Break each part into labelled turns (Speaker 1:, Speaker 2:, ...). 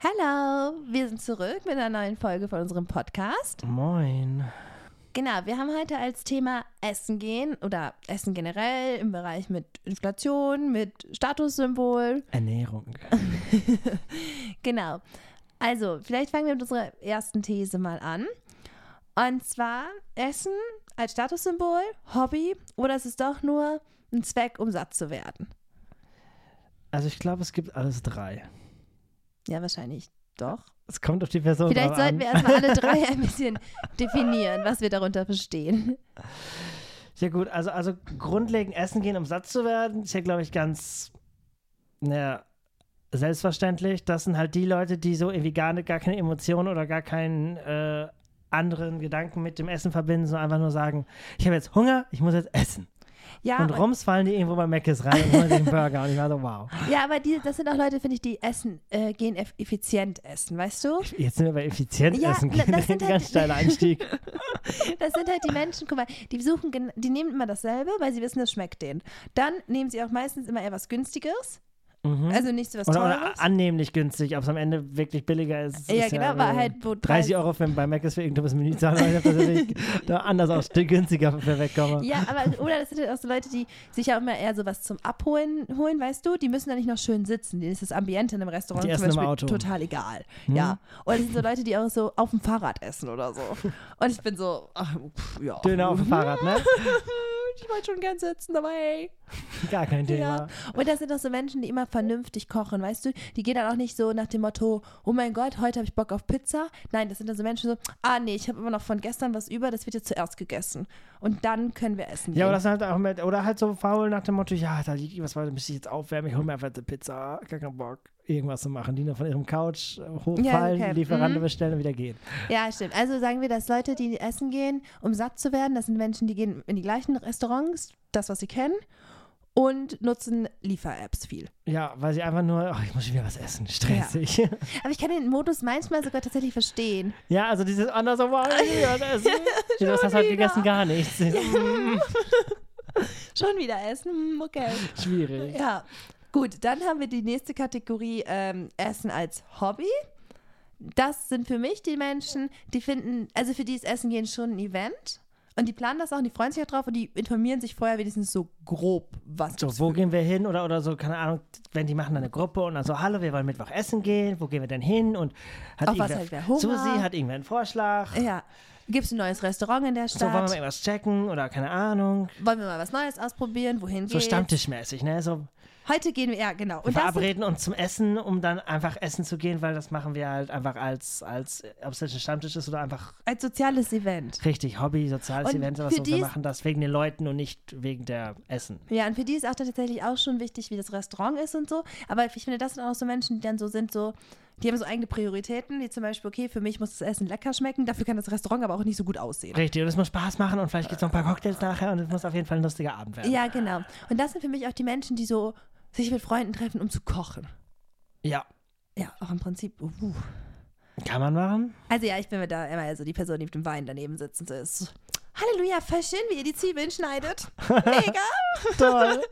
Speaker 1: Hallo, wir sind zurück mit einer neuen Folge von unserem Podcast.
Speaker 2: Moin.
Speaker 1: Genau, wir haben heute als Thema Essen gehen oder Essen generell im Bereich mit Inflation, mit Statussymbol.
Speaker 2: Ernährung.
Speaker 1: genau. Also, vielleicht fangen wir mit unserer ersten These mal an. Und zwar Essen als Statussymbol, Hobby oder ist es doch nur ein Zweck, um satt zu werden?
Speaker 2: Also ich glaube, es gibt alles drei.
Speaker 1: Ja, wahrscheinlich doch.
Speaker 2: Es kommt auf die Person
Speaker 1: Vielleicht sollten
Speaker 2: an.
Speaker 1: wir erstmal alle drei ein bisschen definieren, was wir darunter verstehen.
Speaker 2: Ja gut, also, also grundlegend essen gehen, um satt zu werden, ist ja, glaube ich, ganz naja, selbstverständlich. Das sind halt die Leute, die so irgendwie gar, nicht, gar keine Emotionen oder gar keinen äh, anderen Gedanken mit dem Essen verbinden, sondern einfach nur sagen, ich habe jetzt Hunger, ich muss jetzt essen.
Speaker 1: Ja,
Speaker 2: und rums fallen die irgendwo bei Mc's rein und holen sich einen Burger. Und ich war so, wow.
Speaker 1: ja aber die, das sind auch Leute, finde ich, die essen, äh, gehen eff effizient essen, weißt du?
Speaker 2: Jetzt sind wir bei effizient
Speaker 1: Ja,
Speaker 2: essen.
Speaker 1: na, das sind
Speaker 2: ein
Speaker 1: halt-
Speaker 2: ganz steiler Einstieg.
Speaker 1: Das sind halt die Menschen, guck mal, die suchen, die nehmen immer dasselbe, weil sie wissen, das schmeckt denen. Dann nehmen sie auch meistens immer eher was Günstiges,
Speaker 2: Mhm.
Speaker 1: also nicht so was
Speaker 2: Oder,
Speaker 1: Teures.
Speaker 2: oder annehmlich günstig, ob es am Ende wirklich billiger ist.
Speaker 1: Ja,
Speaker 2: ist
Speaker 1: genau, aber
Speaker 2: äh,
Speaker 1: halt, wo
Speaker 2: 30 Euro für, bei Mac ist für irgendwas Menü zahlen, weil ich da anders auch günstiger für wegkomme.
Speaker 1: Ja, aber oder das sind halt auch so Leute, die sich ja immer eher sowas zum Abholen holen, weißt du? Die müssen da nicht noch schön sitzen. Denen ist das Ambiente in einem Restaurant
Speaker 2: Die
Speaker 1: zum
Speaker 2: essen im
Speaker 1: Beispiel
Speaker 2: Auto.
Speaker 1: total egal.
Speaker 2: Hm.
Speaker 1: Ja. Oder das sind so Leute, die auch so auf dem Fahrrad essen oder so. Und ich bin so, ach, pff, ja.
Speaker 2: Döner auf dem Fahrrad, ne?
Speaker 1: Ich wollte schon gern sitzen, aber hey.
Speaker 2: Gar kein Thema.
Speaker 1: Ja. Und das sind auch so Menschen, die immer vernünftig kochen, weißt du? Die gehen dann auch nicht so nach dem Motto, oh mein Gott, heute habe ich Bock auf Pizza. Nein, das sind dann so Menschen so, ah nee, ich habe immer noch von gestern was über, das wird jetzt zuerst gegessen. Und dann können wir essen
Speaker 2: Ja,
Speaker 1: gehen.
Speaker 2: oder, das halt auch mit, oder halt so faul nach dem Motto, ja, da liegt was, was müsste ich jetzt aufwärmen, ich hole mir einfach eine Pizza, gar keinen Bock, irgendwas zu machen. Die nur von ihrem Couch hochfallen,
Speaker 1: Ja, okay.
Speaker 2: Lieferante
Speaker 1: Mhm.
Speaker 2: bestellen und wieder gehen.
Speaker 1: Ja, stimmt. Also sagen wir, dass Leute, die essen gehen, um satt zu werden, das sind Menschen, die gehen in die gleichen Restaurants, das, was sie kennen, und nutzen Liefer-Apps viel.
Speaker 2: Ja, weil sie einfach nur, oh, ich muss schon wieder was essen, stressig. Ja,
Speaker 1: Aber ich kann den Modus manchmal sogar tatsächlich verstehen.
Speaker 2: also dieses anders, wow, ich will was essen. du hast das heute
Speaker 1: wieder.
Speaker 2: gegessen, gar nichts. Mm,
Speaker 1: Schon wieder essen, hm, okay.
Speaker 2: Schwierig.
Speaker 1: Ja, gut, dann haben wir die nächste Kategorie ähm, Essen als Hobby. Das sind für mich die Menschen, die finden, also für die ist Essen gehen schon ein Event. Und die planen das auch und die freuen sich auch drauf und die informieren sich vorher wenigstens so grob, was
Speaker 2: So, wo gehen wir hin? Oder, oder so, keine Ahnung, wenn die machen dann eine Gruppe und dann so, hallo, wir wollen Mittwoch essen gehen, wo gehen wir denn hin? Und hat
Speaker 1: Auf was wer Hunger?
Speaker 2: Susi hat irgendwer einen Vorschlag?
Speaker 1: Ja. Gibt es ein neues Restaurant in der
Speaker 2: So, wollen wir
Speaker 1: Stadt?
Speaker 2: mal irgendwas checken? Oder keine Ahnung.
Speaker 1: wollen wir mal was Neues ausprobieren? Wohin
Speaker 2: So
Speaker 1: geht's?
Speaker 2: stammtischmäßig, ne? So,
Speaker 1: Heute gehen wir, ja, genau.
Speaker 2: wir
Speaker 1: Und das sind,
Speaker 2: verabreden uns zum Essen, um dann einfach essen zu gehen, weil das machen wir halt einfach als, als ob es jetzt ein Stammtisch ist oder einfach
Speaker 1: als soziales Event.
Speaker 2: richtig Hobby, soziales
Speaker 1: Und
Speaker 2: Event, sowas so. Wir machen das wegen den Leuten und nicht wegen der Essen.
Speaker 1: Ja, und für die ist auch tatsächlich auch schon wichtig, wie das Restaurant ist und so. Aber ich finde, das sind auch so Menschen, die dann so sind, so, die haben so eigene Prioritäten, wie zum Beispiel, okay, für mich muss das Essen lecker schmecken, dafür kann das Restaurant aber auch nicht so gut aussehen.
Speaker 2: Richtig, und es muss Spaß machen und vielleicht gibt es noch ein paar Cocktails nachher und es muss auf jeden Fall ein lustiger Abend werden.
Speaker 1: Ja, genau. Und das sind für mich auch die Menschen, die so sich mit Freunden treffen, um zu kochen.
Speaker 2: ja.
Speaker 1: Ja, auch im Prinzip. Uh.
Speaker 2: Kann man machen?
Speaker 1: Also ja, ich bin mir da immer also die Person, die mit dem Wein daneben sitzend ist. Halleluja, voll schön, wie ihr die Zwiebeln schneidet. Mega.
Speaker 2: toll.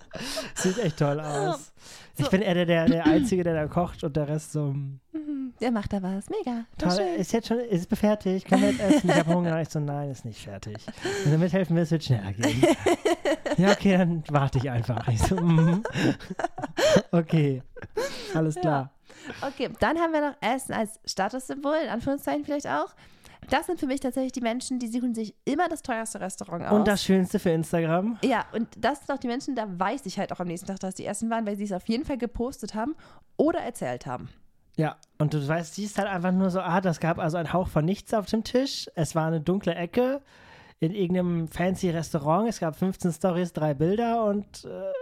Speaker 2: Sieht echt toll aus. Ich
Speaker 1: So.
Speaker 2: bin eher der, der, der Einzige, der da kocht und der Rest so.
Speaker 1: Mhm, Der macht da was. Mega.
Speaker 2: Toll,
Speaker 1: schön.
Speaker 2: ist jetzt schon, ist es fertig? Können wir jetzt essen? Ich habe Hunger. Ich so, nein, ist nicht fertig. Wenn du mithelfen willst, wird schneller gehen. ja, okay, dann warte ich einfach. Ich so, mhm. okay, alles klar.
Speaker 1: Okay, dann haben wir noch Essen als Statussymbol, in Anführungszeichen vielleicht auch. Das sind für mich tatsächlich die Menschen, die suchen sich immer das teuerste Restaurant aus.
Speaker 2: Und das Schönste für Instagram?
Speaker 1: ja, und das sind auch die Menschen, da weiß ich halt auch am nächsten Tag, dass die essen waren, weil sie es auf jeden Fall gepostet haben oder erzählt haben.
Speaker 2: Ja, und du weißt, siehst halt einfach nur so, ah, das gab also einen Hauch von nichts auf dem Tisch. Es war eine dunkle Ecke in irgendeinem fancy Restaurant. Es gab 15 Stories, drei Bilder und äh,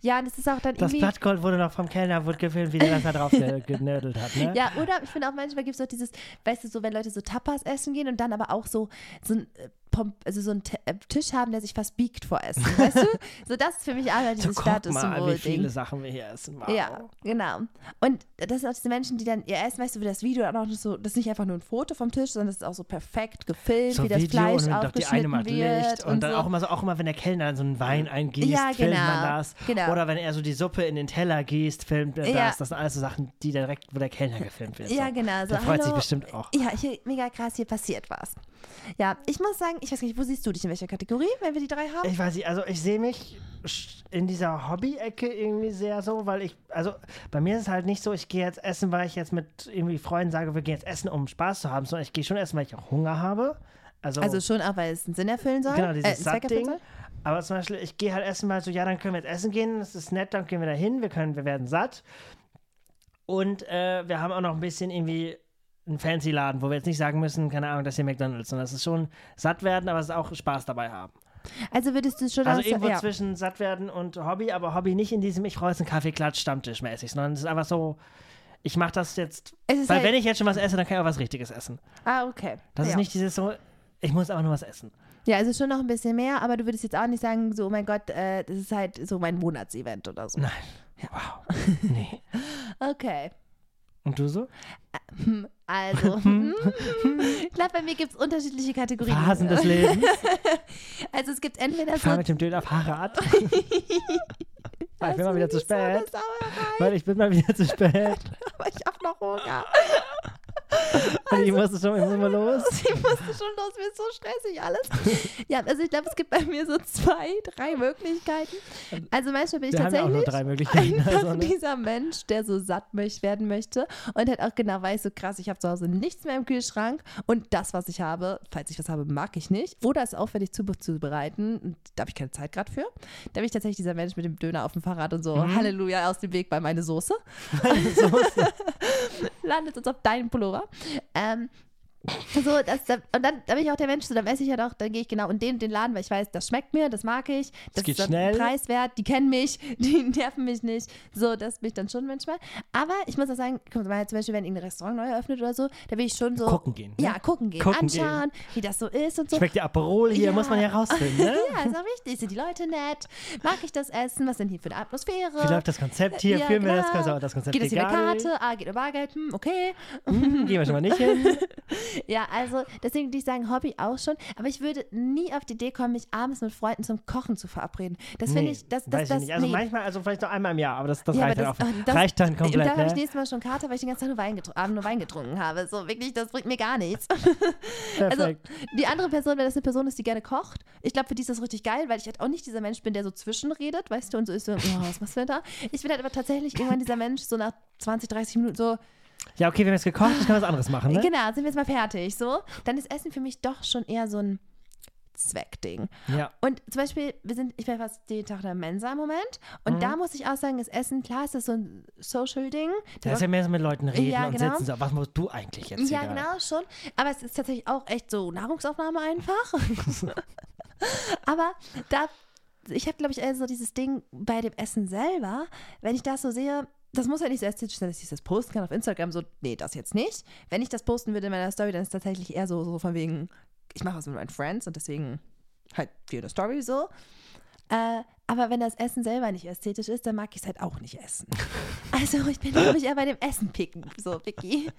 Speaker 1: Ja, und es ist auch dann
Speaker 2: das
Speaker 1: irgendwie.
Speaker 2: Blattgold wurde noch vom Kellner wurde gefilmt, wie der das da drauf ge genödelt hat. Ne?
Speaker 1: Ja, oder ich finde auch manchmal gibt es auch dieses, weißt du, so wenn Leute so Tapas essen gehen und dann aber auch so, so ein, äh, also so einen T äh, Tisch haben, der sich fast biegt vor Essen. Weißt du? So, das ist für mich
Speaker 2: So,
Speaker 1: dieses
Speaker 2: guck mal, wie viele Sachen wir hier essen. Wow.
Speaker 1: Ja, genau. Und das sind auch diese Menschen, die dann ihr Essen, weißt du, wie das Video dann auch noch so, das ist nicht einfach nur ein Foto vom Tisch, sondern das ist auch so perfekt gefilmt,
Speaker 2: so
Speaker 1: wie das
Speaker 2: Video
Speaker 1: Fleisch
Speaker 2: und dann doch die eine
Speaker 1: aufgeschnitten
Speaker 2: macht
Speaker 1: wird.
Speaker 2: Licht und, dann
Speaker 1: so.
Speaker 2: auch immer so, auch immer, wenn der Kellner dann so einen Wein eingießt,
Speaker 1: Ja,
Speaker 2: filmt
Speaker 1: genau,
Speaker 2: man das.
Speaker 1: genau.
Speaker 2: Oder wenn er so die Suppe in den Teller gießt, filmt er
Speaker 1: Ja.
Speaker 2: das. Das sind alles so Sachen, die direkt, wo der Kellner gefilmt wird.
Speaker 1: Ja,
Speaker 2: so.
Speaker 1: genau. So,
Speaker 2: Der freut sich
Speaker 1: hallo.
Speaker 2: bestimmt auch.
Speaker 1: Ja, hier, mega krass, hier passiert was. Ja, ich muss sagen, ich weiß nicht, wo siehst du dich in welcher Kategorie, wenn wir die drei haben?
Speaker 2: Ich weiß nicht, also ich sehe mich in dieser Hobby-Ecke irgendwie sehr so, weil ich, also bei mir ist es halt nicht so, ich gehe jetzt essen, weil ich jetzt mit irgendwie Freunden sage, wir gehen jetzt essen, um Spaß zu haben, sondern ich gehe schon essen, weil ich auch Hunger habe. Also,
Speaker 1: Also schon auch, weil es einen Sinn erfüllen soll.
Speaker 2: genau,
Speaker 1: äh,
Speaker 2: dieses Satt-Ding.
Speaker 1: soll.
Speaker 2: Aber zum Beispiel, ich gehe halt essen, weil so, ja, dann können wir jetzt essen gehen, das ist nett, dann gehen wir da hin, wir können, wir werden satt. Und äh, wir haben auch noch ein bisschen irgendwie einen fancy Laden, wo wir jetzt nicht sagen müssen, keine Ahnung, das hier McDonalds, sondern es ist schon satt werden, aber es ist auch Spaß dabei haben.
Speaker 1: Also würdest du schon
Speaker 2: Also
Speaker 1: auch so,
Speaker 2: irgendwo
Speaker 1: ja.
Speaker 2: zwischen satt werden und Hobby, aber Hobby nicht in diesem ich reiß einen Kaffeeklatsch Stammtisch mäßig, sondern es ist einfach so, ich mache das jetzt, weil
Speaker 1: halt,
Speaker 2: wenn ich jetzt schon was esse, dann kann ich auch was Richtiges essen.
Speaker 1: ah, okay.
Speaker 2: Das
Speaker 1: ja.
Speaker 2: ist nicht dieses so, ich muss einfach nur was essen.
Speaker 1: Ja, also schon noch ein bisschen mehr, aber du würdest jetzt auch nicht sagen, so, oh mein Gott, äh, das ist halt so mein Monatsevent oder so.
Speaker 2: Nein. Wow. Nee.
Speaker 1: Okay.
Speaker 2: Und du so?
Speaker 1: Also, hm, ich glaube, bei mir gibt es unterschiedliche Kategorien.
Speaker 2: Phasen des Lebens.
Speaker 1: Also es gibt entweder
Speaker 2: Ich
Speaker 1: so.
Speaker 2: fahre mit dem Döner Fahrrad. ich bin mal wieder zu spät. Weil ich bin mal wieder zu spät.
Speaker 1: aber ich habe noch Hunger.
Speaker 2: Und ich musste schon, ich muss mal los.
Speaker 1: Ich musste schon los, mir ist so stressig alles. Ja, also ich glaube, es gibt bei mir so zwei, drei Möglichkeiten. Also manchmal bin ich
Speaker 2: Wir ja
Speaker 1: tatsächlich
Speaker 2: nur drei Möglichkeiten.
Speaker 1: einfach
Speaker 2: Also, ne?
Speaker 1: dieser Mensch, der so satt werden möchte und halt auch genau weiß, so krass, ich habe zu Hause nichts mehr im Kühlschrank und das, was ich habe, falls ich was habe, mag ich nicht. Oder es aufwendig zu, zubereiten da habe ich keine Zeit gerade für. Da bin ich tatsächlich dieser Mensch mit dem Döner auf dem Fahrrad und so,
Speaker 2: Mhm.
Speaker 1: Halleluja, aus dem Weg bei meine Soße. Landet uns auf deinem Pullover. Ähm, so, das, da, und dann da bin ich auch der Mensch, so, dann esse ich halt auch, dann gehe ich genau in den, den Laden, weil ich weiß, das schmeckt mir, das mag ich, das
Speaker 2: geht
Speaker 1: ist
Speaker 2: schnell.
Speaker 1: preiswert, die kennen mich, die nerven mich nicht. So, das bin ich dann schon manchmal. Aber ich muss auch sagen, guck mal, zum Beispiel, wenn irgendein Restaurant neu eröffnet oder so, da will ich schon so.
Speaker 2: Gucken gehen. ne?
Speaker 1: Ja, gucken gehen,
Speaker 2: Gucken
Speaker 1: anschauen, wie das so ist und so.
Speaker 2: Schmeckt der Aperol hier,
Speaker 1: Ja.
Speaker 2: muss man ja rausfinden, ne?
Speaker 1: Ja, ist auch wichtig. Sind die Leute nett? Mag ich das Essen? Was sind hier für eine Atmosphäre?
Speaker 2: Wie läuft das Konzept hier?
Speaker 1: Ja,
Speaker 2: Führen wir das
Speaker 1: genau.
Speaker 2: Konzept? Das Konzept
Speaker 1: Geht das hier
Speaker 2: egal.
Speaker 1: Karte? Ah, geht über Bargeld? Hm, okay.
Speaker 2: Hm, gehen wir schon mal nicht hin.
Speaker 1: Ja, also deswegen würde ich sagen, Hobby auch schon. Aber ich würde nie auf die Idee kommen, mich abends mit Freunden zum Kochen zu verabreden. Das finde
Speaker 2: Nee,
Speaker 1: ich, das, das,
Speaker 2: weiß
Speaker 1: das,
Speaker 2: ich nicht. Also
Speaker 1: nee.
Speaker 2: manchmal, also vielleicht noch einmal im Jahr, aber das, das
Speaker 1: Ja,
Speaker 2: reicht,
Speaker 1: aber
Speaker 2: dann
Speaker 1: das-
Speaker 2: auch,
Speaker 1: das-
Speaker 2: reicht dann
Speaker 1: Da
Speaker 2: komplett.
Speaker 1: habe ich
Speaker 2: Ne?
Speaker 1: nächstes Mal schon Kater, weil ich den ganzen Tag nur Wein, Abend nur Wein getrunken habe. So, wirklich, das bringt mir gar nichts. Also, die andere Person, wenn das eine Person ist, die gerne kocht, ich glaube, für die ist das richtig geil, weil ich halt auch nicht dieser Mensch bin, der so zwischenredet, weißt du, und so ist so, oh, was machst du denn da? Ich bin halt aber tatsächlich irgendwann dieser Mensch, so nach 20, 30 Minuten so,
Speaker 2: ja, okay, wir haben jetzt gekocht, ich kann was anderes machen, ne?
Speaker 1: genau, sind wir jetzt mal fertig, so. Dann ist Essen für mich doch schon eher so ein Zweckding.
Speaker 2: Ja.
Speaker 1: Und zum Beispiel, wir sind, ich war fast jeden Tag in der Mensa im Moment. Und
Speaker 2: Mhm.
Speaker 1: da muss ich auch sagen, das Essen, klar ist das so ein Social-Ding.
Speaker 2: Da ist ja mehr so mit Leuten reden
Speaker 1: Ja,
Speaker 2: und
Speaker 1: genau.
Speaker 2: sitzen so, was musst du eigentlich jetzt
Speaker 1: Ja,
Speaker 2: gerade?
Speaker 1: genau, schon. Aber es ist tatsächlich auch echt so Nahrungsaufnahme einfach. Aber da, ich habe, glaube ich, eher so dieses Ding bei dem Essen selber, wenn ich das so sehe, das muss ja nicht so ästhetisch sein, dass ich das posten kann auf Instagram, so, nee, das jetzt nicht. Wenn ich das posten würde in meiner Story, dann ist es tatsächlich eher so, so von wegen, ich mache was mit meinen Friends und deswegen halt für eine Story so. Äh, aber wenn das Essen selber nicht ästhetisch ist, dann mag ich es halt auch nicht essen. Also ich bin, glaube ich, eher bei dem Essen picken, so Vicky.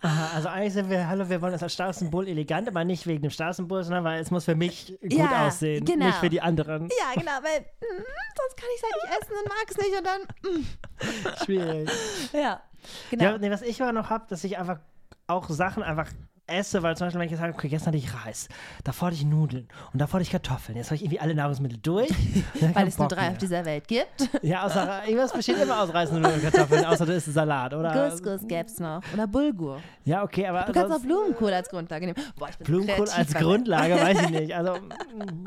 Speaker 2: Aha, also eigentlich sind wir, hallo, wir wollen das als Starsymbol elegant, aber nicht wegen dem Starsymbol, sondern weil es muss für mich gut
Speaker 1: Ja,
Speaker 2: aussehen,
Speaker 1: genau.
Speaker 2: nicht für die anderen.
Speaker 1: Ja, genau, weil mm, sonst kann ich es halt nicht essen und mag es nicht und dann. Mm.
Speaker 2: Schwierig.
Speaker 1: Ja, genau.
Speaker 2: Ja, nee, was ich aber noch habe, dass ich einfach auch Sachen einfach esse, weil zum Beispiel, wenn ich jetzt sage, okay, gestern hatte ich Reis, davor hatte ich Nudeln und davor hatte ich Kartoffeln. Jetzt habe ich irgendwie alle Nahrungsmittel durch.
Speaker 1: Weil es nur drei
Speaker 2: mehr.
Speaker 1: auf dieser Welt gibt.
Speaker 2: Ja, außer irgendwas besteht immer aus Reis, Nudeln und Kartoffeln, außer du isst Salat, oder?
Speaker 1: Couscous gäbe es noch. Oder Bulgur.
Speaker 2: Ja, okay, aber
Speaker 1: Du kannst auch Blumenkohl als Grundlage nehmen. Boah, ich bin
Speaker 2: Blumenkohl als Grundlage, weiß ich nicht. Also mm,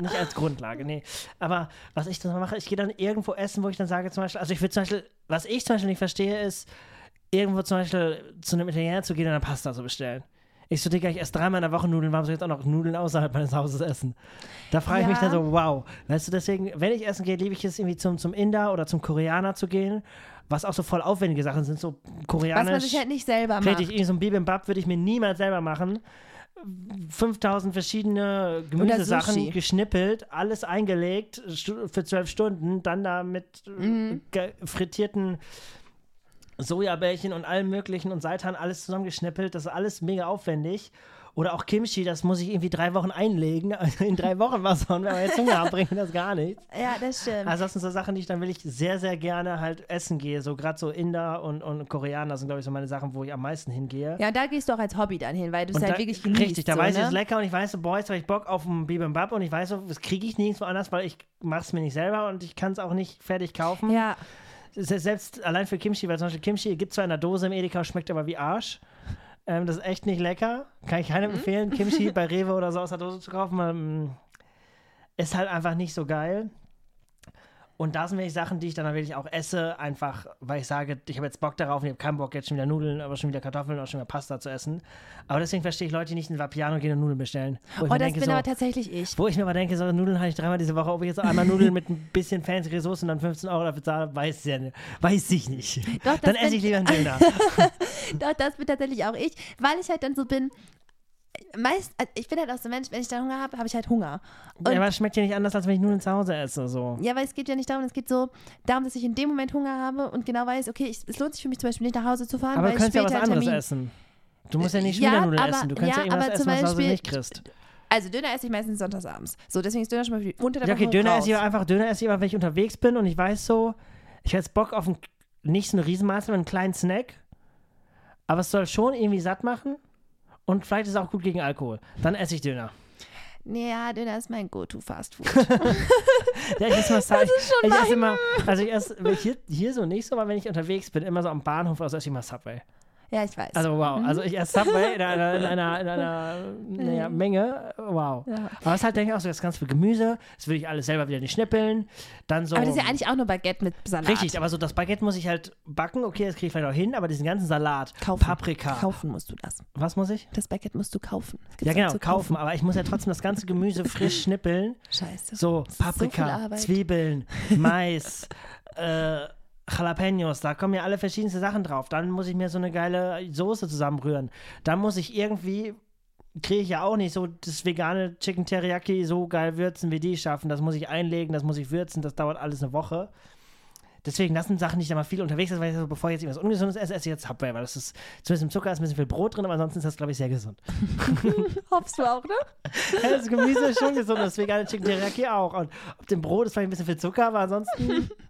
Speaker 2: nicht als Grundlage, nee. Aber was ich dann mache, ich gehe dann irgendwo essen, wo ich dann sage zum Beispiel, also ich würde zum Beispiel, was ich zum Beispiel nicht verstehe, ist, irgendwo zum Beispiel zu einem Italiener zu gehen und dann Pasta zu bestellen. Ich so, Digga, ich esse dreimal in der Woche Nudeln, warum soll ich jetzt auch noch Nudeln außerhalb meines Hauses essen? Da frage ich mich dann so, wow. Weißt du, deswegen, wenn ich essen gehe, liebe ich es irgendwie zum, zum Inder oder zum Koreaner zu gehen, was auch so voll aufwendige Sachen sind, so
Speaker 1: Was
Speaker 2: koreanisch.
Speaker 1: man sich halt nicht selber
Speaker 2: Richtig,
Speaker 1: macht.
Speaker 2: irgendwie so ein Bibimbap würde ich mir niemals selber machen. 5000 verschiedene Gemüsesachen geschnippelt, alles eingelegt für zwölf Stunden, dann da mit ge- frittierten Sojabällchen und allem möglichen und Seitan alles zusammengeschnippelt. Das ist alles mega aufwendig. Oder auch Kimchi, das muss ich irgendwie drei Wochen einlegen. Also in drei Wochen was und wenn wir jetzt Hunger haben, bringt das gar nichts.
Speaker 1: Ja, das stimmt.
Speaker 2: Also das sind so Sachen, die ich dann will ich sehr, sehr gerne halt essen gehe. So gerade so Inder und, und Koreaner sind, glaube ich, so meine Sachen, wo ich am meisten hingehe.
Speaker 1: ja, und da gehst du auch als Hobby dann hin, weil du es halt
Speaker 2: da,
Speaker 1: wirklich genießt.
Speaker 2: Richtig, da
Speaker 1: so,
Speaker 2: weiß ich,
Speaker 1: ne?
Speaker 2: es ist lecker und ich weiß so, boah, jetzt habe ich Bock auf ein Bibimbap und ich weiß so, das kriege ich nirgendwo anders, weil ich mache es mir nicht selber und ich kann es auch nicht fertig kaufen.
Speaker 1: Ja,
Speaker 2: Selbst allein für Kimchi, weil zum Beispiel Kimchi gibt zwar in der Dose im Edeka, schmeckt aber wie Arsch. Ähm, das ist echt nicht lecker. Kann ich keinem empfehlen, Kimchi bei Rewe oder so aus der Dose zu kaufen. mm, Ist halt einfach nicht so geil. Und da sind wirklich Sachen, die ich dann wirklich auch esse, einfach, weil ich sage, ich habe jetzt Bock darauf und ich habe keinen Bock, jetzt schon wieder Nudeln, aber schon wieder Kartoffeln oder schon wieder Pasta zu essen. Aber deswegen verstehe ich Leute, die nicht in Vapiano gehen und Nudeln bestellen.
Speaker 1: Oh, das
Speaker 2: denke,
Speaker 1: bin
Speaker 2: so,
Speaker 1: aber tatsächlich ich.
Speaker 2: wo ich mir aber denke, so Nudeln habe ich dreimal diese Woche, ob ich jetzt einmal Nudeln mit ein bisschen fancy Soße und dann 15 Euro dafür zahle, weiß, ja, nicht. weiß ich nicht.
Speaker 1: Doch,
Speaker 2: dann esse ich lieber einen Döner.
Speaker 1: Doch, das bin tatsächlich auch ich, weil ich halt dann so bin. Meist, also ich bin halt auch so ein Mensch, wenn ich dann Hunger habe, habe ich halt Hunger. Und
Speaker 2: ja, aber es schmeckt ja nicht anders, als wenn ich Nudeln zu Hause esse. So.
Speaker 1: Ja, weil es geht ja nicht darum, es geht so darum, dass ich in dem Moment Hunger habe und genau weiß, okay, ich, es lohnt sich für mich zum Beispiel nicht nach Hause zu fahren,
Speaker 2: Aber
Speaker 1: weil
Speaker 2: du
Speaker 1: ich
Speaker 2: kannst ja
Speaker 1: später
Speaker 2: was
Speaker 1: einen
Speaker 2: anderes
Speaker 1: Termin.
Speaker 2: essen. Du musst ja nicht
Speaker 1: Ja,
Speaker 2: wieder Nudeln
Speaker 1: aber-
Speaker 2: essen. Du kannst ja,
Speaker 1: ja,
Speaker 2: irgendwas
Speaker 1: aber
Speaker 2: essen,
Speaker 1: zum
Speaker 2: was du
Speaker 1: Beispiel-
Speaker 2: nicht kriegst.
Speaker 1: Also Döner esse ich meistens sonntagsabends. So, deswegen ist Döner schon mal unter der
Speaker 2: Ja, okay,
Speaker 1: Woche
Speaker 2: Döner
Speaker 1: raus.
Speaker 2: esse ich einfach, Döner esse ich aber, wenn ich unterwegs bin und ich weiß so, ich jetzt Bock auf ein, nicht so eine Riesenmaße, sondern einen kleinen Snack. Aber es soll schon irgendwie satt machen. Und vielleicht ist es auch gut gegen Alkohol. Dann esse ich Döner.
Speaker 1: Nee, ja, Döner ist mein Go-To-Fast-Food.
Speaker 2: Ja, ich esse mal Sub- ich esse immer, also ich esse hier, hier so nicht so, aber wenn ich unterwegs bin, immer so am Bahnhof, also esse ich mal Subway.
Speaker 1: Ja, ich weiß.
Speaker 2: Also wow, also ich esse Subway in einer, in einer, in einer naja, Menge, wow.
Speaker 1: Ja.
Speaker 2: Aber es ist halt, denke ich auch so, das ganz viel Gemüse, das will ich alles selber wieder nicht schnippeln, dann so...
Speaker 1: aber das ist ja eigentlich auch nur Baguette mit Salat.
Speaker 2: Richtig, aber so das Baguette muss ich halt backen, okay, das kriege ich vielleicht auch hin, aber diesen ganzen Salat,
Speaker 1: kaufen.
Speaker 2: Paprika,
Speaker 1: Kaufen musst du das.
Speaker 2: was muss ich?
Speaker 1: Das Baguette musst du kaufen.
Speaker 2: Ja genau,
Speaker 1: zu
Speaker 2: kaufen, aber ich muss ja trotzdem das ganze Gemüse frisch schnippeln.
Speaker 1: Scheiße.
Speaker 2: So,
Speaker 1: so
Speaker 2: Paprika,
Speaker 1: Arbeit.
Speaker 2: Zwiebeln, Mais, äh, Jalapenos, da kommen ja alle verschiedenste Sachen drauf. Dann muss ich mir so eine geile Soße zusammenrühren. Dann muss ich irgendwie, kriege ich ja auch nicht so das vegane Chicken Teriyaki so geil würzen, wie die schaffen. Das muss ich einlegen, das muss ich würzen, das dauert alles eine Woche. Deswegen, das sind Sachen, da mal viel unterwegs esse, weil ich so, bevor ich jetzt irgendwas Ungesundes esse, esse ich jetzt Subway, weil das ist, zumindest im Zucker ist ein bisschen viel Brot drin, aber ansonsten ist das, glaube ich, sehr gesund.
Speaker 1: Hoffst du auch, ne?
Speaker 2: Ja, Das Gemüse ist schon gesund, das vegane Chicken Teriyaki auch. Und auf dem Brot ist vielleicht ein bisschen viel Zucker, aber ansonsten,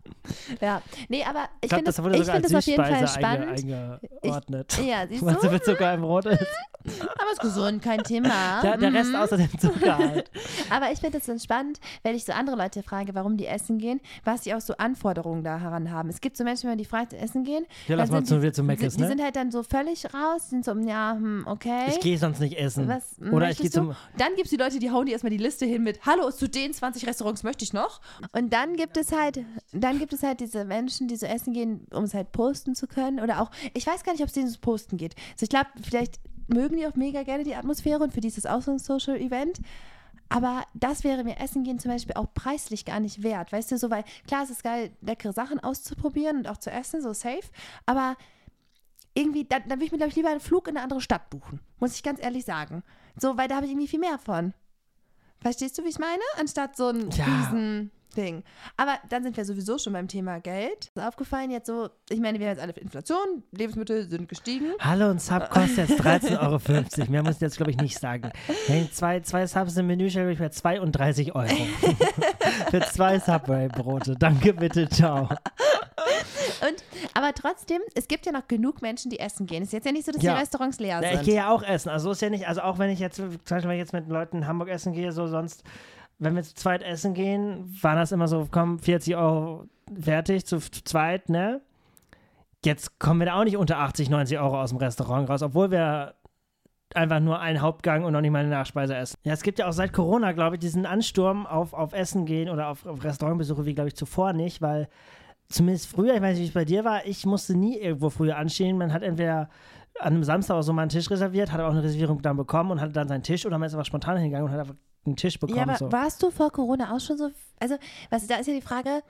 Speaker 1: Ja. Nee, aber ich
Speaker 2: ich
Speaker 1: finde
Speaker 2: das
Speaker 1: das, ich find das auf jeden Fall
Speaker 2: Süßspeise einge,
Speaker 1: spannend.
Speaker 2: eingeordnet.
Speaker 1: Ja, siehst
Speaker 2: Was so
Speaker 1: du?
Speaker 2: viel Zucker im Brot ist.
Speaker 1: Aber ist gesund, kein Thema.
Speaker 2: Der, der Rest
Speaker 1: Mhm.
Speaker 2: außer dem Zucker halt.
Speaker 1: Aber ich finde es dann spannend, wenn ich so andere Leute frage, warum die essen gehen, was die auch so Anforderungen daran haben. Es gibt so Menschen, wenn die fragt, essen gehen,
Speaker 2: Ja, lass mal zu
Speaker 1: die,
Speaker 2: wieder zu Meckes,
Speaker 1: die
Speaker 2: ne?
Speaker 1: sind halt dann so völlig raus, sind so, ja, hm, okay.
Speaker 2: Ich gehe sonst nicht essen.
Speaker 1: Was
Speaker 2: Oder ich gehe zum.
Speaker 1: Dann gibt es die Leute, die hauen die erstmal die Liste hin mit Hallo, zu den 20 Restaurants möchte ich noch. Und dann gibt es halt, dann gibt es halt diese Menschen, die so essen gehen, um es halt posten zu können. Oder auch, ich weiß gar nicht, ob es denen ums Posten geht. Also ich glaube, vielleicht mögen die auch mega gerne die Atmosphäre und für dieses auch so ein Social-Event. Aber das wäre mir Essen gehen zum Beispiel auch preislich gar nicht wert. Weißt du, so, weil klar, es ist geil, leckere Sachen auszuprobieren und auch zu essen, so safe. Aber irgendwie, dann, dann würde ich mir, glaube ich, lieber einen Flug in eine andere Stadt buchen. Muss ich ganz ehrlich sagen. So, weil da habe ich irgendwie viel mehr von. Verstehst du, wie ich meine? Anstatt so ein
Speaker 2: Ja.
Speaker 1: riesen Ding. Aber dann sind wir sowieso schon beim Thema Geld. Ist aufgefallen jetzt so, ich meine, wir haben jetzt alle Inflation, Lebensmittel sind gestiegen.
Speaker 2: Hallo, ein Sub kostet jetzt 13,50 Euro. Mehr muss ich jetzt, glaube ich, nicht sagen. Wenn zwei, zwei Subs im Menü stelle, ich mir 32 Euro. Für zwei Subway-Brote. Danke, bitte, ciao.
Speaker 1: Und, aber trotzdem, es gibt ja noch genug Menschen, die essen gehen. Es ist jetzt ja nicht so, dass
Speaker 2: Ja.
Speaker 1: die Restaurants leer
Speaker 2: Ja,
Speaker 1: sind.
Speaker 2: ich gehe ja auch essen. Also so ist ja nicht, also auch wenn ich jetzt, zum Beispiel, wenn ich jetzt mit Leuten in Hamburg essen gehe, so sonst, wenn wir zu zweit essen gehen, waren das immer so, komm, 40 Euro fertig, zu zweit, ne? Jetzt kommen wir da auch nicht unter 80, 90 Euro aus dem Restaurant raus, obwohl wir einfach nur einen Hauptgang und noch nicht mal eine Nachspeise essen. Ja, es gibt ja auch seit Corona, glaube ich, diesen Ansturm auf, auf Essen gehen oder auf, auf Restaurantbesuche wie, glaube ich, zuvor nicht, weil zumindest früher, ich weiß nicht, wie es bei dir war, ich musste nie irgendwo früher anstehen. Man hat entweder an einem Samstag auch so mal einen Tisch reserviert, hat auch eine Reservierung dann bekommen und hatte dann seinen Tisch oder man ist einfach spontan hingegangen und hat einfach einen Tisch bekommen.
Speaker 1: Ja, aber
Speaker 2: so.
Speaker 1: warst du vor Corona auch schon so? Also, was, da ist ja die Frage: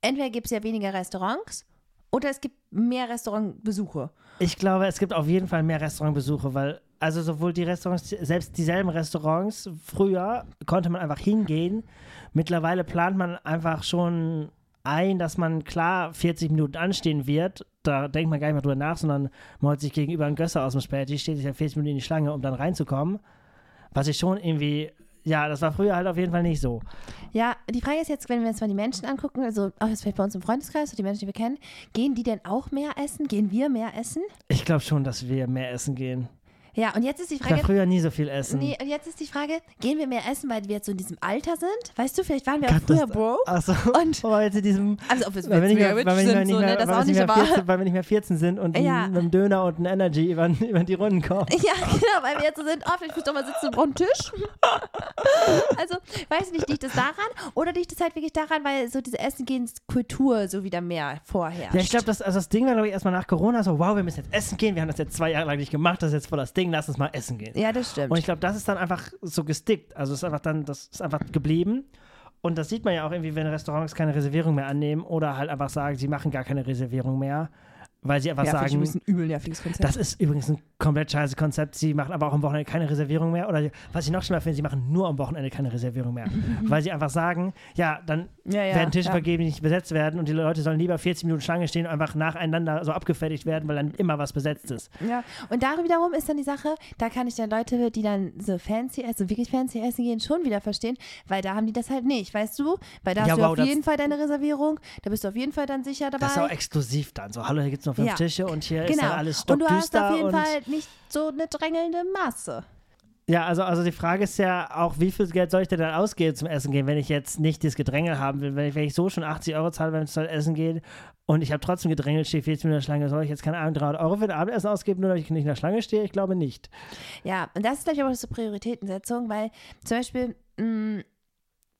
Speaker 1: entweder gibt es ja weniger Restaurants Oder es gibt mehr Restaurantbesuche.
Speaker 2: Ich glaube, es gibt auf jeden Fall mehr Restaurantbesuche, weil also sowohl die Restaurants, selbst dieselben Restaurants, früher konnte man einfach hingehen. Mittlerweile plant man einfach schon ein, dass man klar 40 Minuten anstehen wird. Da denkt man gar nicht mehr drüber nach, sondern man holt sich gegenüber einen Gösser aus dem Späti, steht sich ja 40 Minuten in die Schlange, um dann reinzukommen. Was ich schon irgendwie, ja, das war früher halt auf jeden Fall nicht so.
Speaker 1: Ja, die Frage ist jetzt, wenn wir uns mal die Menschen angucken, also auch jetzt vielleicht bei uns im Freundeskreis, die Menschen, die wir kennen, gehen die denn auch mehr essen? Gehen wir mehr essen?
Speaker 2: Ich glaube schon, dass wir mehr essen gehen.
Speaker 1: Ja, und jetzt ist die
Speaker 2: Ich war
Speaker 1: Frage.
Speaker 2: früher nie so viel essen.
Speaker 1: Nee, und jetzt ist die Frage, gehen wir mehr essen, weil wir jetzt so in diesem Alter sind? Weißt du, vielleicht waren wir auch früher
Speaker 2: das-
Speaker 1: broke.
Speaker 2: Achso,
Speaker 1: Und-
Speaker 2: aber jetzt in diesem
Speaker 1: Also, ob wir jetzt
Speaker 2: weil wir, nicht mehr,
Speaker 1: rich
Speaker 2: weil, wir
Speaker 1: sind, so, ne, das
Speaker 2: weil,
Speaker 1: auch
Speaker 2: wir
Speaker 1: nicht,
Speaker 2: mehr
Speaker 1: aber.
Speaker 2: 14, weil wir nicht mehr 14 sind und
Speaker 1: Ja.
Speaker 2: mit einem Döner und einem Energy über, über die Runden kommen.
Speaker 1: Ja, genau, weil wir jetzt so sind, oh, vielleicht muss doch mal sitzen am Tisch. also, weiß nicht, liegt das daran oder liegt es halt wirklich daran, weil so diese Essen-Gehens-Kultur so wieder mehr vorherrscht?
Speaker 2: Ja, ich glaube, das, also das Ding war, glaube ich, erstmal nach Corona so, wow, wir müssen jetzt essen gehen. Wir haben das jetzt zwei Jahre lang nicht gemacht, das ist jetzt voll das Ding, lass uns mal essen gehen.
Speaker 1: Ja, das stimmt.
Speaker 2: Und ich glaube, das ist dann einfach so gestickt. Also es ist einfach dann, das ist einfach geblieben. Und das sieht man ja auch irgendwie, wenn Restaurants keine Reservierung mehr annehmen oder halt einfach sagen, sie machen gar keine Reservierung mehr, weil sie einfach
Speaker 1: ja,
Speaker 2: sagen,
Speaker 1: ein übel nerviges Konzept.
Speaker 2: Das ist übrigens ein komplett scheiße Konzept. Sie machen aber auch am Wochenende keine Reservierung mehr. Oder was ich noch schlimmer finde, sie machen nur am Wochenende keine Reservierung mehr. weil sie einfach sagen, ja, dann
Speaker 1: ja, ja,
Speaker 2: werden Tische
Speaker 1: ja.
Speaker 2: vergeben, die nicht besetzt werden und die Leute sollen lieber 40 Minuten Schlange stehen und einfach nacheinander so abgefertigt werden, weil dann immer was besetzt ist.
Speaker 1: Ja, und da wiederum ist dann die Sache, da kann ich dann Leute, die dann so fancy, also wirklich fancy essen gehen, schon wieder verstehen, weil da haben die das halt nicht, weißt du? Weil da
Speaker 2: Ja,
Speaker 1: hast du
Speaker 2: wow,
Speaker 1: auf jeden Fall deine Reservierung, da bist du auf jeden Fall dann sicher dabei.
Speaker 2: Das ist auch exklusiv dann. So, hallo, hier gibt es nur fünf
Speaker 1: Ja.
Speaker 2: Tische und hier ist
Speaker 1: genau.
Speaker 2: dann alles
Speaker 1: und du hast
Speaker 2: stockdüster.
Speaker 1: auf jeden Fall nicht so eine drängelnde Masse.
Speaker 2: Ja, also, also die Frage ist ja auch, wie viel Geld soll ich denn dann ausgeben zum Essen gehen, wenn ich jetzt nicht das Gedrängel haben will? Wenn ich, wenn ich so schon 80 Euro zahle, wenn es zum Essen geht und ich habe trotzdem gedrängelt, stehe 40 Minuten in der Schlange, soll ich jetzt keine Ahnung 300 Euro für ein Abendessen ausgeben, nur damit ich nicht in der Schlange stehe? Ich glaube nicht.
Speaker 1: Ja, und das ist, glaube ich, auch so Prioritätensetzung, weil zum Beispiel, mh,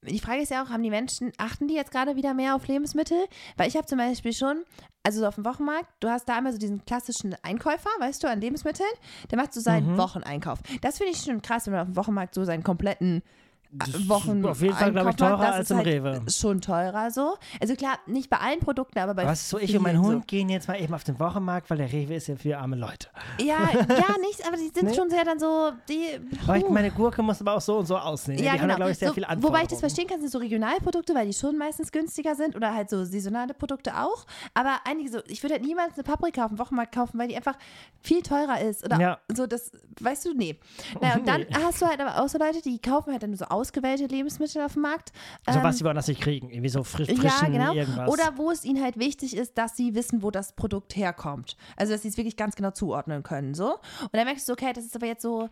Speaker 1: die Frage ist ja auch, haben die Menschen, achten die jetzt gerade wieder mehr auf Lebensmittel? Weil ich habe zum Beispiel schon, also so auf dem Wochenmarkt, du hast da einmal so diesen klassischen Einkäufer, weißt du, an Lebensmitteln, der macht so seinen
Speaker 2: Mhm.
Speaker 1: Wocheneinkauf. Das finde ich schon krass, wenn man auf dem Wochenmarkt so seinen kompletten Wochen
Speaker 2: auf jeden Fall, glaube ich, teurer als im
Speaker 1: halt
Speaker 2: Rewe.
Speaker 1: Schon teurer so. Also klar, nicht bei allen Produkten, aber bei
Speaker 2: Was so, ich und mein Hund gehen jetzt mal eben auf den Wochenmarkt, weil der Rewe ist ja für arme Leute.
Speaker 1: So. Ja, ja, nicht, aber die sind
Speaker 2: Nee.
Speaker 1: schon sehr dann so, die,
Speaker 2: Aber ich, meine Gurke muss aber auch so und so aussehen.
Speaker 1: Ja,
Speaker 2: die haben
Speaker 1: genau.
Speaker 2: da, glaube ich, sehr
Speaker 1: so,
Speaker 2: viel Anforderungen.
Speaker 1: wobei ich das verstehen kann, sind so Regionalprodukte, weil die schon meistens günstiger sind oder halt so saisonale Produkte auch. Aber einige so, ich würde halt niemals eine Paprika auf dem Wochenmarkt kaufen, weil die einfach viel teurer ist. Oder
Speaker 2: Ja.
Speaker 1: so, das, weißt du, nee. Naja, und dann
Speaker 2: Nee.
Speaker 1: hast du halt aber auch so Leute, die kaufen halt dann so ausgewählte Lebensmittel auf dem Markt.
Speaker 2: So
Speaker 1: Ähm,
Speaker 2: was die woanders nicht kriegen. Irgendwie so frisch, frischen
Speaker 1: ja, genau.
Speaker 2: irgendwas.
Speaker 1: Oder wo es ihnen halt wichtig ist, dass sie wissen, wo das Produkt herkommt. Also, dass sie es wirklich ganz genau zuordnen können, so. Und dann merkst du, okay, das ist aber jetzt so,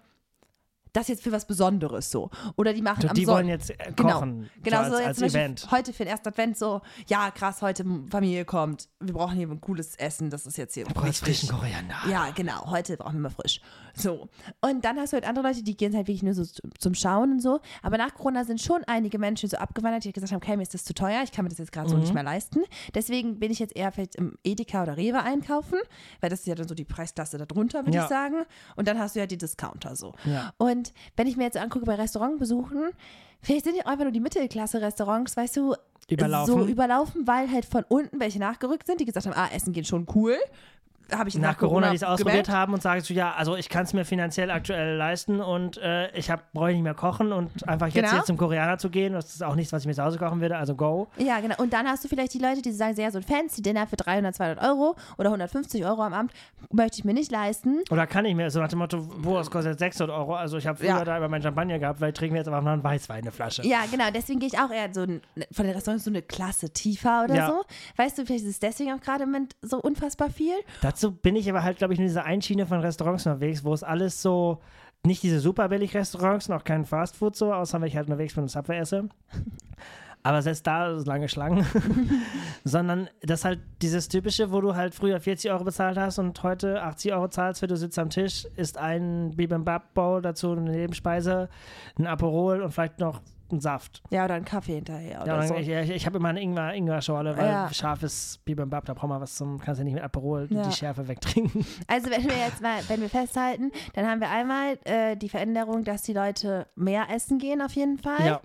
Speaker 1: das jetzt für was Besonderes, so. Oder die machen
Speaker 2: So,
Speaker 1: am
Speaker 2: die
Speaker 1: Son-
Speaker 2: wollen jetzt äh,
Speaker 1: Genau,
Speaker 2: kochen.
Speaker 1: genau
Speaker 2: so
Speaker 1: so,
Speaker 2: als,
Speaker 1: jetzt
Speaker 2: als
Speaker 1: heute für den ersten Advent so, ja krass, heute Familie kommt, wir brauchen hier ein cooles Essen, das ist jetzt hier
Speaker 2: Du brauchst frischen Koriander.
Speaker 1: Ja, genau, heute brauchen wir mal frisch. So. Und dann hast du halt andere Leute, die gehen halt wirklich nur so zum- Schauen und so. Aber nach Corona sind schon einige Menschen so abgewandert, die gesagt haben, okay, mir ist das zu teuer, ich kann mir das jetzt gerade so
Speaker 2: Mhm.
Speaker 1: nicht mehr leisten. Deswegen bin ich jetzt eher vielleicht im Edeka oder Rewe einkaufen, weil das ist ja dann so die Preisklasse darunter, würde
Speaker 2: Ja.
Speaker 1: ich sagen. Und dann hast du ja die Discounter so.
Speaker 2: Ja.
Speaker 1: Und wenn ich mir jetzt so angucke bei Restaurantbesuchen, vielleicht sind ja einfach nur die Mittelklasse-Restaurants, weißt du,
Speaker 2: Überlaufen.
Speaker 1: so überlaufen, weil halt von unten welche nachgerückt sind, die gesagt haben, ah, Essen geht schon cool. Habe ich
Speaker 2: nach Corona, die es ausprobiert
Speaker 1: gemerkt.
Speaker 2: haben und sagen so, ja, also ich kann es mir finanziell aktuell leisten und äh, ich brauche nicht mehr kochen und einfach jetzt
Speaker 1: Genau.
Speaker 2: hier zum Koreaner zu gehen, das ist auch nichts, was ich mir zu Hause kochen würde, also go.
Speaker 1: Ja, genau. Und dann hast du vielleicht die Leute, die sagen, sehr so ein fancy Dinner für 300, 200 Euro oder 150 Euro am Abend möchte ich mir nicht leisten.
Speaker 2: Oder kann ich mir, so nach dem Motto, boah, es kostet jetzt 600 Euro, also ich habe früher
Speaker 1: Ja.
Speaker 2: da immer mein Champagner gehabt, weil ich trinke mir jetzt einfach noch einen Weißwein, eine Flasche.
Speaker 1: Ja, genau. Deswegen gehe ich auch eher so ein, von den Restaurants so eine Klasse tiefer oder
Speaker 2: Ja.
Speaker 1: so. Weißt du, vielleicht ist es deswegen auch gerade im Moment so unfassbar viel.
Speaker 2: Dazu bin ich aber halt, glaube ich, in dieser Einschiene von Restaurants unterwegs, wo es alles so, nicht diese super billig Restaurants auch kein Fastfood so, außer wenn ich halt unterwegs bin und Subway esse. Aber selbst da ist lange Schlangen. Sondern das halt dieses typische, wo du halt früher 40 Euro bezahlt hast und heute 80 Euro zahlst, wenn du sitzt am Tisch, isst ein Bibimbap Bowl, dazu eine Nebenspeise, ein Aperol und vielleicht noch einen Saft.
Speaker 1: Ja, oder einen Kaffee hinterher oder
Speaker 2: Ja,
Speaker 1: so.
Speaker 2: ich ich, ich habe immer eine Ingwer, Ingwer-Schorle, weil
Speaker 1: Ja.
Speaker 2: scharfes Bibimbap, da braucht man was zum, kannst du nicht mit Aperol
Speaker 1: Ja.
Speaker 2: die Schärfe wegtrinken.
Speaker 1: Also wenn wir jetzt mal, wenn wir festhalten, dann haben wir einmal äh, die Veränderung, dass die Leute mehr essen gehen auf jeden Fall
Speaker 2: Ja.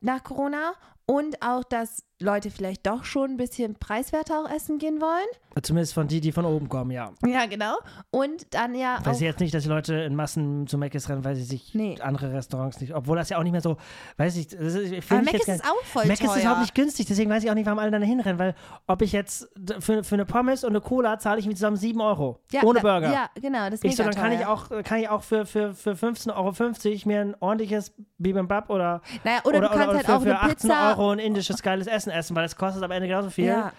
Speaker 1: nach Corona und auch, dass Leute vielleicht doch schon ein bisschen preiswerter auch essen gehen wollen.
Speaker 2: Zumindest von die, die von oben kommen, ja.
Speaker 1: Ja, genau. Und dann ja
Speaker 2: Weiß
Speaker 1: auch,
Speaker 2: ich jetzt nicht, dass die Leute in Massen zu Mc's rennen, weil sie sich
Speaker 1: Nee.
Speaker 2: andere Restaurants nicht, obwohl das ja auch nicht mehr so, weiß ich, das ist, ich
Speaker 1: aber
Speaker 2: jetzt
Speaker 1: ist auch voll
Speaker 2: Mac
Speaker 1: teuer.
Speaker 2: ist überhaupt nicht günstig, deswegen weiß ich auch nicht, warum alle da hinrennen, weil ob ich jetzt für, für eine Pommes und eine Cola zahle ich mir zusammen 7 Euro.
Speaker 1: ja,
Speaker 2: ohne Burger.
Speaker 1: Ja, genau, das ist
Speaker 2: ich so, dann kann
Speaker 1: teuer.
Speaker 2: ich auch, kann ich auch für, für, für 15,50 Euro mir ein ordentliches Bibimbap oder,
Speaker 1: Naja, oder, du kannst halt
Speaker 2: für,
Speaker 1: auch
Speaker 2: für
Speaker 1: eine
Speaker 2: 18
Speaker 1: Pizza.
Speaker 2: Euro ein indisches geiles Essen essen, weil das kostet am Ende genauso viel.
Speaker 1: Ja.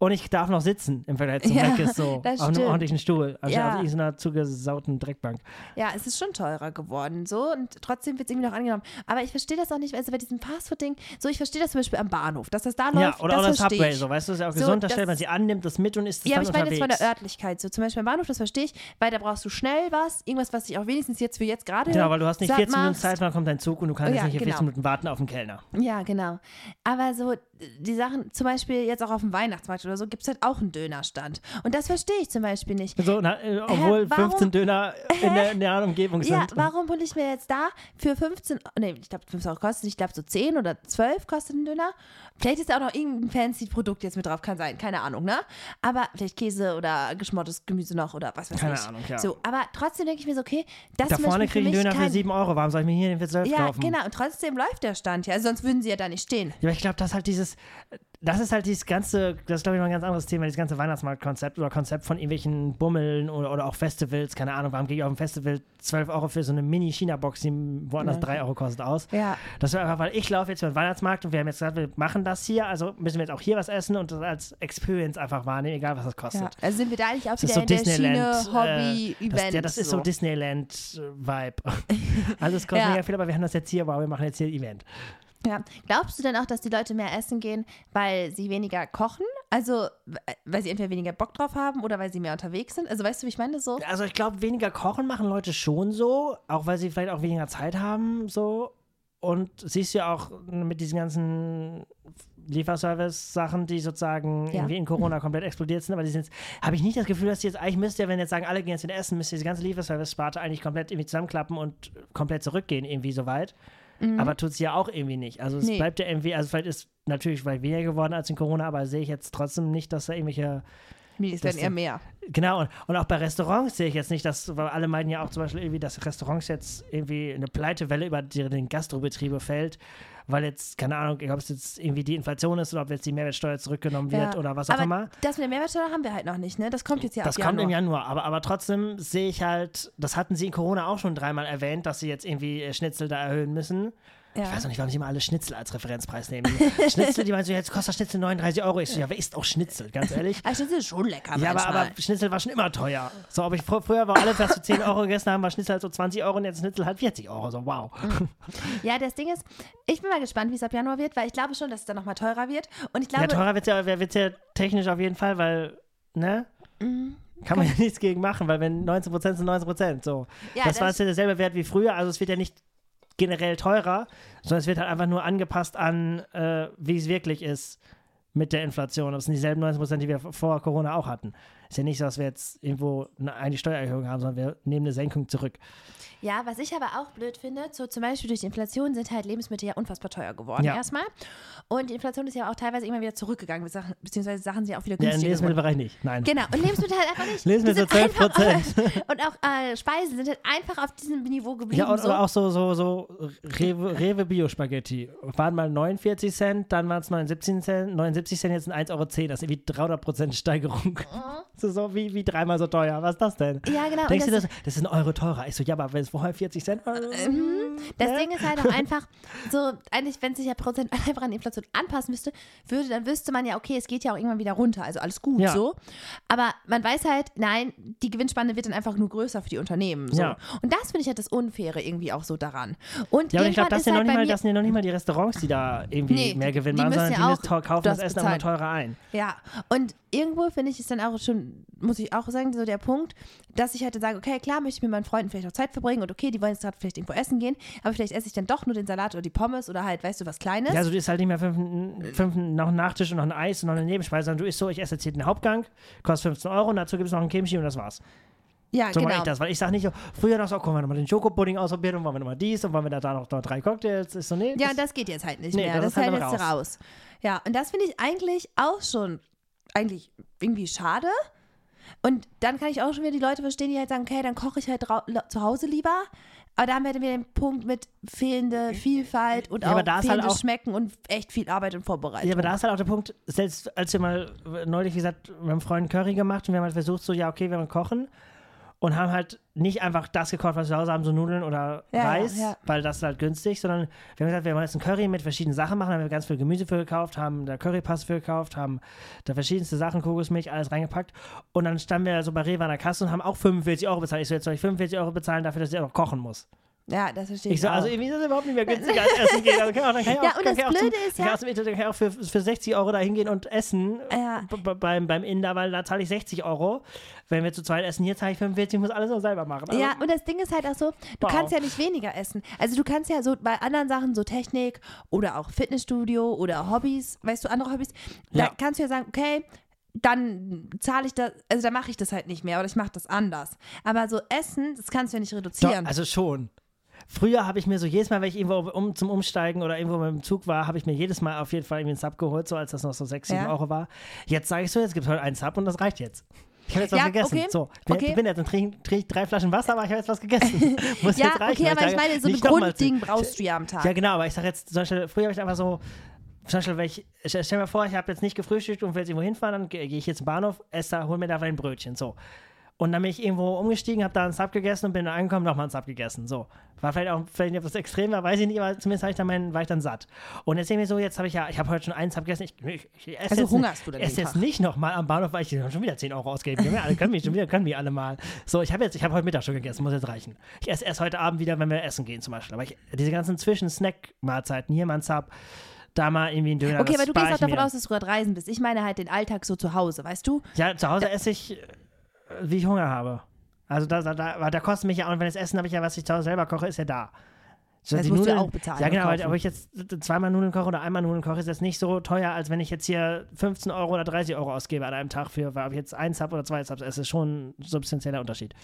Speaker 2: Und ich darf noch sitzen im Vergleich zum
Speaker 1: Ja,
Speaker 2: Mc's so. auf einem ordentlichen Stuhl, anstatt
Speaker 1: Ja.
Speaker 2: auf irgendeiner zugesauten Dreckbank.
Speaker 1: Ja, es ist schon teurer geworden, so und trotzdem wird es irgendwie noch angenommen. Aber ich verstehe das auch nicht, also bei diesem Fastfood-Ding, so ich verstehe das zum Beispiel am Bahnhof, dass das da
Speaker 2: Ja,
Speaker 1: läuft,
Speaker 2: oder,
Speaker 1: das
Speaker 2: oder das Subway,
Speaker 1: ich.
Speaker 2: so, weißt du, ist ja auch
Speaker 1: So,
Speaker 2: gesund, da stellt man sie an, nimmt das mit und isst es
Speaker 1: Ja, aber
Speaker 2: dann
Speaker 1: ich meine jetzt von der Örtlichkeit, so zum Beispiel am Bahnhof, das verstehe ich, weil da brauchst du schnell was, irgendwas, was dich auch wenigstens jetzt für jetzt gerade
Speaker 2: Genau, weil du hast nicht
Speaker 1: satt
Speaker 2: 14 Minuten. Zeit, dann kommt dein Zug und du kannst
Speaker 1: Oh
Speaker 2: jetzt
Speaker 1: ja,
Speaker 2: nicht hier
Speaker 1: genau.
Speaker 2: 14 Minuten warten auf den Kellner.
Speaker 1: Ja, genau. Aber so die Sachen, zum Beispiel jetzt auch auf dem Weihnachtsmarkt oder so, gibt es halt auch einen Dönerstand. Und das verstehe ich zum Beispiel nicht.
Speaker 2: So, na, äh, obwohl
Speaker 1: warum-
Speaker 2: 15 Döner in der, in der Umgebung sind.
Speaker 1: Ja, warum hole ich mir jetzt da für 15, nee, ich glaube 15 Euro kostet, ich glaube so 10 oder 12 kostet ein Döner. Vielleicht ist da auch noch irgendein fancy Produkt jetzt mit drauf, kann sein, keine Ahnung, ne? Aber vielleicht Käse oder geschmortes Gemüse noch oder was weiß
Speaker 2: Keine
Speaker 1: ich.
Speaker 2: Ahnung, ja.
Speaker 1: So, aber trotzdem denke ich mir so, okay, das
Speaker 2: Da
Speaker 1: zum
Speaker 2: vorne kriege ich einen Döner für
Speaker 1: kein,
Speaker 2: 7 Euro. Warum soll ich mir hier den für 12
Speaker 1: Ja,
Speaker 2: kaufen?
Speaker 1: genau, und trotzdem läuft der Stand ja, also sonst würden sie ja da nicht stehen.
Speaker 2: Ja, aber ich glaube, das ist halt dieses, das ist halt dieses ganze, das ist glaube ich noch ein ganz anderes Thema, dieses ganze Weihnachtsmarktkonzept oder Konzept von irgendwelchen Bummeln oder, oder auch Festivals, keine Ahnung, warum gehe ich auf ein Festival 12 Euro für so eine Mini-China-Box, die woanders
Speaker 1: Ja.
Speaker 2: 3 Euro kostet, aus?
Speaker 1: Ja.
Speaker 2: Das wäre einfach, weil ich laufe jetzt über den Weihnachtsmarkt und wir haben jetzt gesagt, wir machen das hier, also müssen wir jetzt auch hier was essen und das als Experience einfach wahrnehmen, egal was das kostet.
Speaker 1: Ja, also sind wir da eigentlich auch wieder
Speaker 2: so
Speaker 1: in der
Speaker 2: Disneyland.
Speaker 1: Schiene Hobby-Event.
Speaker 2: das, ja, das ist so, Disneyland-Vibe. Alles kostet
Speaker 1: Ja.
Speaker 2: mega viel, aber wir haben das jetzt hier, wow, wir machen jetzt hier ein Event.
Speaker 1: Ja. Glaubst du denn auch, dass die Leute mehr essen gehen, weil sie weniger kochen? Also, w- weil sie entweder weniger Bock drauf haben oder weil sie mehr unterwegs sind? Also, weißt du, wie ich meine? So.
Speaker 2: Also ich glaube, weniger kochen machen Leute schon so, auch weil sie vielleicht auch weniger Zeit haben, so. Und siehst du ja auch mit diesen ganzen Lieferservice-Sachen, die sozusagen
Speaker 1: Ja.
Speaker 2: irgendwie in Corona komplett explodiert sind, aber die sind jetzt, habe ich nicht das Gefühl, dass die jetzt, eigentlich müsste wenn jetzt sagen, alle gehen jetzt wieder essen, müsste diese ganze Lieferservice-Sparte eigentlich komplett irgendwie zusammenklappen und komplett zurückgehen, irgendwie so weit. Aber tut sie ja auch irgendwie nicht. Also es
Speaker 1: Mhm. Nee.
Speaker 2: bleibt ja irgendwie, also vielleicht ist natürlich vielleicht weniger geworden als in Corona, aber sehe ich jetzt trotzdem nicht, dass da irgendwelche
Speaker 1: es
Speaker 2: Das
Speaker 1: werden eher mehr.
Speaker 2: Genau, und, und auch bei Restaurants sehe ich jetzt nicht, dass, weil alle meinen ja auch zum Beispiel irgendwie, dass Restaurants jetzt irgendwie eine Pleitewelle über die, den Gastrobetriebe fällt, weil jetzt, keine Ahnung, ob es jetzt irgendwie die Inflation ist oder ob jetzt die Mehrwertsteuer zurückgenommen wird
Speaker 1: Ja.
Speaker 2: oder was auch
Speaker 1: Aber
Speaker 2: immer.
Speaker 1: das mit der Mehrwertsteuer haben wir halt noch nicht, ne? Das kommt jetzt ja
Speaker 2: Das kommt im
Speaker 1: Januar.
Speaker 2: Januar, aber, aber trotzdem sehe ich halt, das hatten sie in Corona auch schon dreimal erwähnt, dass sie jetzt irgendwie äh, Schnitzel da erhöhen müssen.
Speaker 1: Ja.
Speaker 2: Ich weiß auch nicht, warum sie immer alle Schnitzel als Referenzpreis nehmen. Schnitzel, die meinen so, jetzt kostet Schnitzel 39 Euro. Ich so, ja, wer isst auch Schnitzel, ganz ehrlich?
Speaker 1: Aber Schnitzel ist schon lecker
Speaker 2: Ja, aber, aber Schnitzel war schon immer teuer. So, ob ich fr früher war alles, was für 10 Euro gegessen haben, war Schnitzel halt so 20 Euro und jetzt Schnitzel halt 40 Euro. So, wow.
Speaker 1: Ja, das Ding ist, ich bin mal gespannt, wie es ab Januar wird, weil ich glaube schon, dass es dann nochmal teurer wird. Und ich
Speaker 2: Ja,
Speaker 1: glaube,
Speaker 2: teurer wird ja, wird's ja technisch auf jeden Fall, weil, ne?
Speaker 1: Mhm.
Speaker 2: Kann man ja nichts gegen machen, weil wenn 19% sind 19%. So.
Speaker 1: Ja,
Speaker 2: das war
Speaker 1: das-
Speaker 2: jetzt ja derselbe Wert wie früher, also es wird ja nicht generell teurer, sondern es wird halt einfach nur angepasst an, äh, wie es wirklich ist mit der Inflation. Das sind dieselben 19%, die wir vor Corona auch hatten. Ist ja nicht so, dass wir jetzt irgendwo eine, Steuererhöhung haben, sondern wir nehmen eine Senkung zurück.
Speaker 1: Ja, was ich aber auch blöd finde, so zum Beispiel durch die Inflation sind halt Lebensmittel ja unfassbar teuer geworden
Speaker 2: Ja.
Speaker 1: erstmal. Und die Inflation ist ja auch teilweise immer wieder zurückgegangen, beziehungsweise Sachen sind ja auch wieder
Speaker 2: Ja, im
Speaker 1: günstiger.
Speaker 2: Lebensmittelbereich nicht. Nein.
Speaker 1: Genau, und Lebensmittel halt einfach nicht.
Speaker 2: Lebensmittel
Speaker 1: Die sind
Speaker 2: 12%.
Speaker 1: Einfach, und auch äh, Speisen sind halt einfach auf diesem Niveau geblieben.
Speaker 2: Ja, und,
Speaker 1: so.
Speaker 2: auch so, so, so Rewe, Rewe Bio-Spaghetti. Waren mal 49 Cent, dann waren es 79 Cent, 79 Cent, jetzt sind 1,10 Euro. Das ist irgendwie 300% Steigerung. So, so wie, wie dreimal so teuer. Was ist das denn?
Speaker 1: Ja, genau.
Speaker 2: Denkst du,
Speaker 1: das,
Speaker 2: das, ist ein Euro teurer? Ich so, ja, aber wenn es vorher 40 Cent war.
Speaker 1: Mhm. das
Speaker 2: ne?
Speaker 1: Ding ist halt auch einfach so, eigentlich, wenn sich ja Prozent einfach an die Inflation anpassen müsste, würde, dann wüsste man ja, okay, es geht ja auch irgendwann wieder runter, also alles gut
Speaker 2: Ja.
Speaker 1: so. Aber man weiß halt, nein, die Gewinnspanne wird dann einfach nur größer für die Unternehmen. So.
Speaker 2: Ja.
Speaker 1: Und das finde ich halt das Unfaire irgendwie auch so daran. Und
Speaker 2: Ja, aber ich glaube, das
Speaker 1: ist
Speaker 2: sind ja noch
Speaker 1: halt
Speaker 2: mal, das sind ja noch nicht mal die Restaurants, die da irgendwie
Speaker 1: Nee,
Speaker 2: mehr
Speaker 1: die-
Speaker 2: Gewinn
Speaker 1: die
Speaker 2: machen, sondern
Speaker 1: ja
Speaker 2: die tau- kaufen das,
Speaker 1: das
Speaker 2: Essen
Speaker 1: bezahlen.
Speaker 2: teurer ein.
Speaker 1: Ja, und irgendwo finde ich es dann auch schon, muss ich auch sagen, so der Punkt, dass ich halt dann sage, okay, klar, möchte ich mit meinen Freunden vielleicht auch Zeit verbringen und okay, die wollen jetzt gerade vielleicht irgendwo essen gehen, aber vielleicht esse ich dann doch nur den Salat oder die Pommes oder halt, weißt du, was Kleines.
Speaker 2: Ja, also du isst halt nicht mehr fünf, fünf, noch einen Nachtisch und noch ein Eis und noch eine Nebenspeise, sondern du isst so, ich esse jetzt hier den Hauptgang, kostet 15 Euro und dazu gibt es noch ein Kimchi und das war's.
Speaker 1: Ja,
Speaker 2: so mache
Speaker 1: genau.
Speaker 2: ich das, weil ich sage nicht, früher noch so, gucken wir nochmal den Schokopudding ausprobieren und wollen wir nochmal dies und wollen wir da, da noch, noch drei Cocktails. Ist so, nee,
Speaker 1: Ja, das geht jetzt halt nicht
Speaker 2: Nee,
Speaker 1: mehr.
Speaker 2: das
Speaker 1: Das,
Speaker 2: ist halt dann
Speaker 1: jetzt raus. Ja, und das finde ich eigentlich auch schon eigentlich irgendwie schade. Und dann kann ich auch schon wieder die Leute verstehen, die halt sagen, okay, dann koche ich halt zu Hause lieber. Aber da haben wir dann wieder den Punkt mit fehlende Vielfalt und
Speaker 2: Ja,
Speaker 1: auch
Speaker 2: da ist halt auch-
Speaker 1: Schmecken und echt viel Arbeit und Vorbereitung.
Speaker 2: Ja, aber da ist halt auch der Punkt, selbst als wir mal neulich, wie gesagt, mit einem Freund Curry gemacht und wir haben halt versucht, so, ja, okay, wir wollen kochen und haben halt nicht einfach das gekocht, was wir zu Hause haben, so Nudeln oder
Speaker 1: Ja,
Speaker 2: Reis,
Speaker 1: ja.
Speaker 2: weil das ist halt günstig, sondern wir haben gesagt, wir wollen jetzt ein Curry mit verschiedenen Sachen machen, haben wir ganz viel Gemüse für gekauft, haben da Currypaste für gekauft, haben da verschiedenste Sachen, Kokosmilch, alles reingepackt und dann standen wir so bei Rewe an der Kasse und haben auch 45 Euro bezahlt. Ich so, jetzt soll ich 45 Euro bezahlen dafür, dass ich auch noch kochen muss.
Speaker 1: Ja, das verstehe ich,
Speaker 2: Ich so,
Speaker 1: auch.
Speaker 2: also irgendwie ist das überhaupt nicht mehr günstiger als Essen gehen. Also kann auch, dann kann ich auch,
Speaker 1: Ja, und
Speaker 2: kann
Speaker 1: das
Speaker 2: auch
Speaker 1: Blöde
Speaker 2: zum,
Speaker 1: ist
Speaker 2: kann
Speaker 1: ja-
Speaker 2: ich auch, kann ich auch für, für 60 Euro da hingehen und essen
Speaker 1: Ja.
Speaker 2: beim, beim Inder, weil da zahle ich 60 Euro. Wenn wir zu zweit essen, hier zahle ich 45, ich muss alles noch selber machen. Also,
Speaker 1: Ja, und das Ding ist halt auch so, du
Speaker 2: Wow.
Speaker 1: kannst ja nicht weniger essen. Also du kannst ja so bei anderen Sachen, so Technik oder auch Fitnessstudio oder Hobbys, weißt du, andere Hobbys, da
Speaker 2: Ja.
Speaker 1: kannst du ja sagen, okay, dann zahle ich das, also dann mache ich das halt nicht mehr oder ich mache das anders. Aber so Essen, das kannst du ja nicht
Speaker 2: Doch,
Speaker 1: reduzieren.
Speaker 2: also schon. Früher habe ich mir so jedes Mal, wenn ich irgendwo um, zum Umsteigen oder irgendwo mit dem Zug war, habe ich mir jedes Mal auf jeden Fall irgendwie einen Sub geholt, so als das noch so 6, 7
Speaker 1: Ja.
Speaker 2: Euro war. Jetzt sage ich so, jetzt gibt es heute einen Sub und das reicht jetzt. Ich habe jetzt was
Speaker 1: Ja,
Speaker 2: gegessen.
Speaker 1: okay.
Speaker 2: So, ich bin,
Speaker 1: Okay.
Speaker 2: bin jetzt und trinke trink drei Flaschen Wasser, aber ich habe jetzt was gegessen. Muss
Speaker 1: ja,
Speaker 2: jetzt reichen.
Speaker 1: okay, aber ich meine, so ein Grundding brauchst du ja am Tag.
Speaker 2: Ja, genau, aber ich sage jetzt, zum Beispiel, früher habe ich einfach so, zum Beispiel, wenn ich, stell mir vor, ich habe jetzt nicht gefrühstückt und will jetzt irgendwo hinfahren, dann gehe gehe ich jetzt zum Bahnhof, esse da, hol mir da ein Brötchen, so. Und dann bin ich irgendwo umgestiegen, habe da einen Sub gegessen und bin dann angekommen, nochmal einen Sub gegessen, so. War vielleicht auch, vielleicht etwas extrem, war, weiß ich nicht, aber zumindest ich dann meinen, war ich dann satt. Und jetzt denke ich mir so, jetzt habe ich ja, ich habe heute schon einen Sub gegessen, ich, ich, ich esse
Speaker 1: Also
Speaker 2: jetzt,
Speaker 1: hungerst du dann
Speaker 2: ich esse jetzt nicht nochmal am Bahnhof, weil ich schon wieder 10 Euro ausgeben kann. Alle können mich schon wieder, können mich alle mal. So, ich habe jetzt, ich habe heute Mittag schon gegessen, muss jetzt reichen. Ich esse erst heute Abend wieder, wenn wir essen gehen zum Beispiel. Aber ich, diese ganzen Zwischen-Snack-Mahlzeiten, hier mal ein Sub, da mal irgendwie ein Döner.
Speaker 1: Okay, aber du gehst auch davon aus, dass du gerade reisen bist. Ich meine halt den Alltag so zu Hause, weißt du?
Speaker 2: Ja, zu Hause esse ich, wie ich Hunger habe. Also da, da, da, da kostet mich ja auch, wenn das Essen habe ich ja, was ich zu Hause selber koche, ist ja da. So,
Speaker 1: Das
Speaker 2: die
Speaker 1: musst du ja
Speaker 2: Nudeln-
Speaker 1: auch bezahlen
Speaker 2: Ja, genau,
Speaker 1: kaufen.
Speaker 2: ob ich jetzt zweimal Nudeln koche oder einmal Nudeln koche, ist jetzt nicht so teuer, als wenn ich jetzt hier 15 Euro oder 30 Euro ausgebe an einem Tag für, weil ob ich jetzt ein Sub oder zwei Subs esse, ist schon ein substanzieller Unterschied.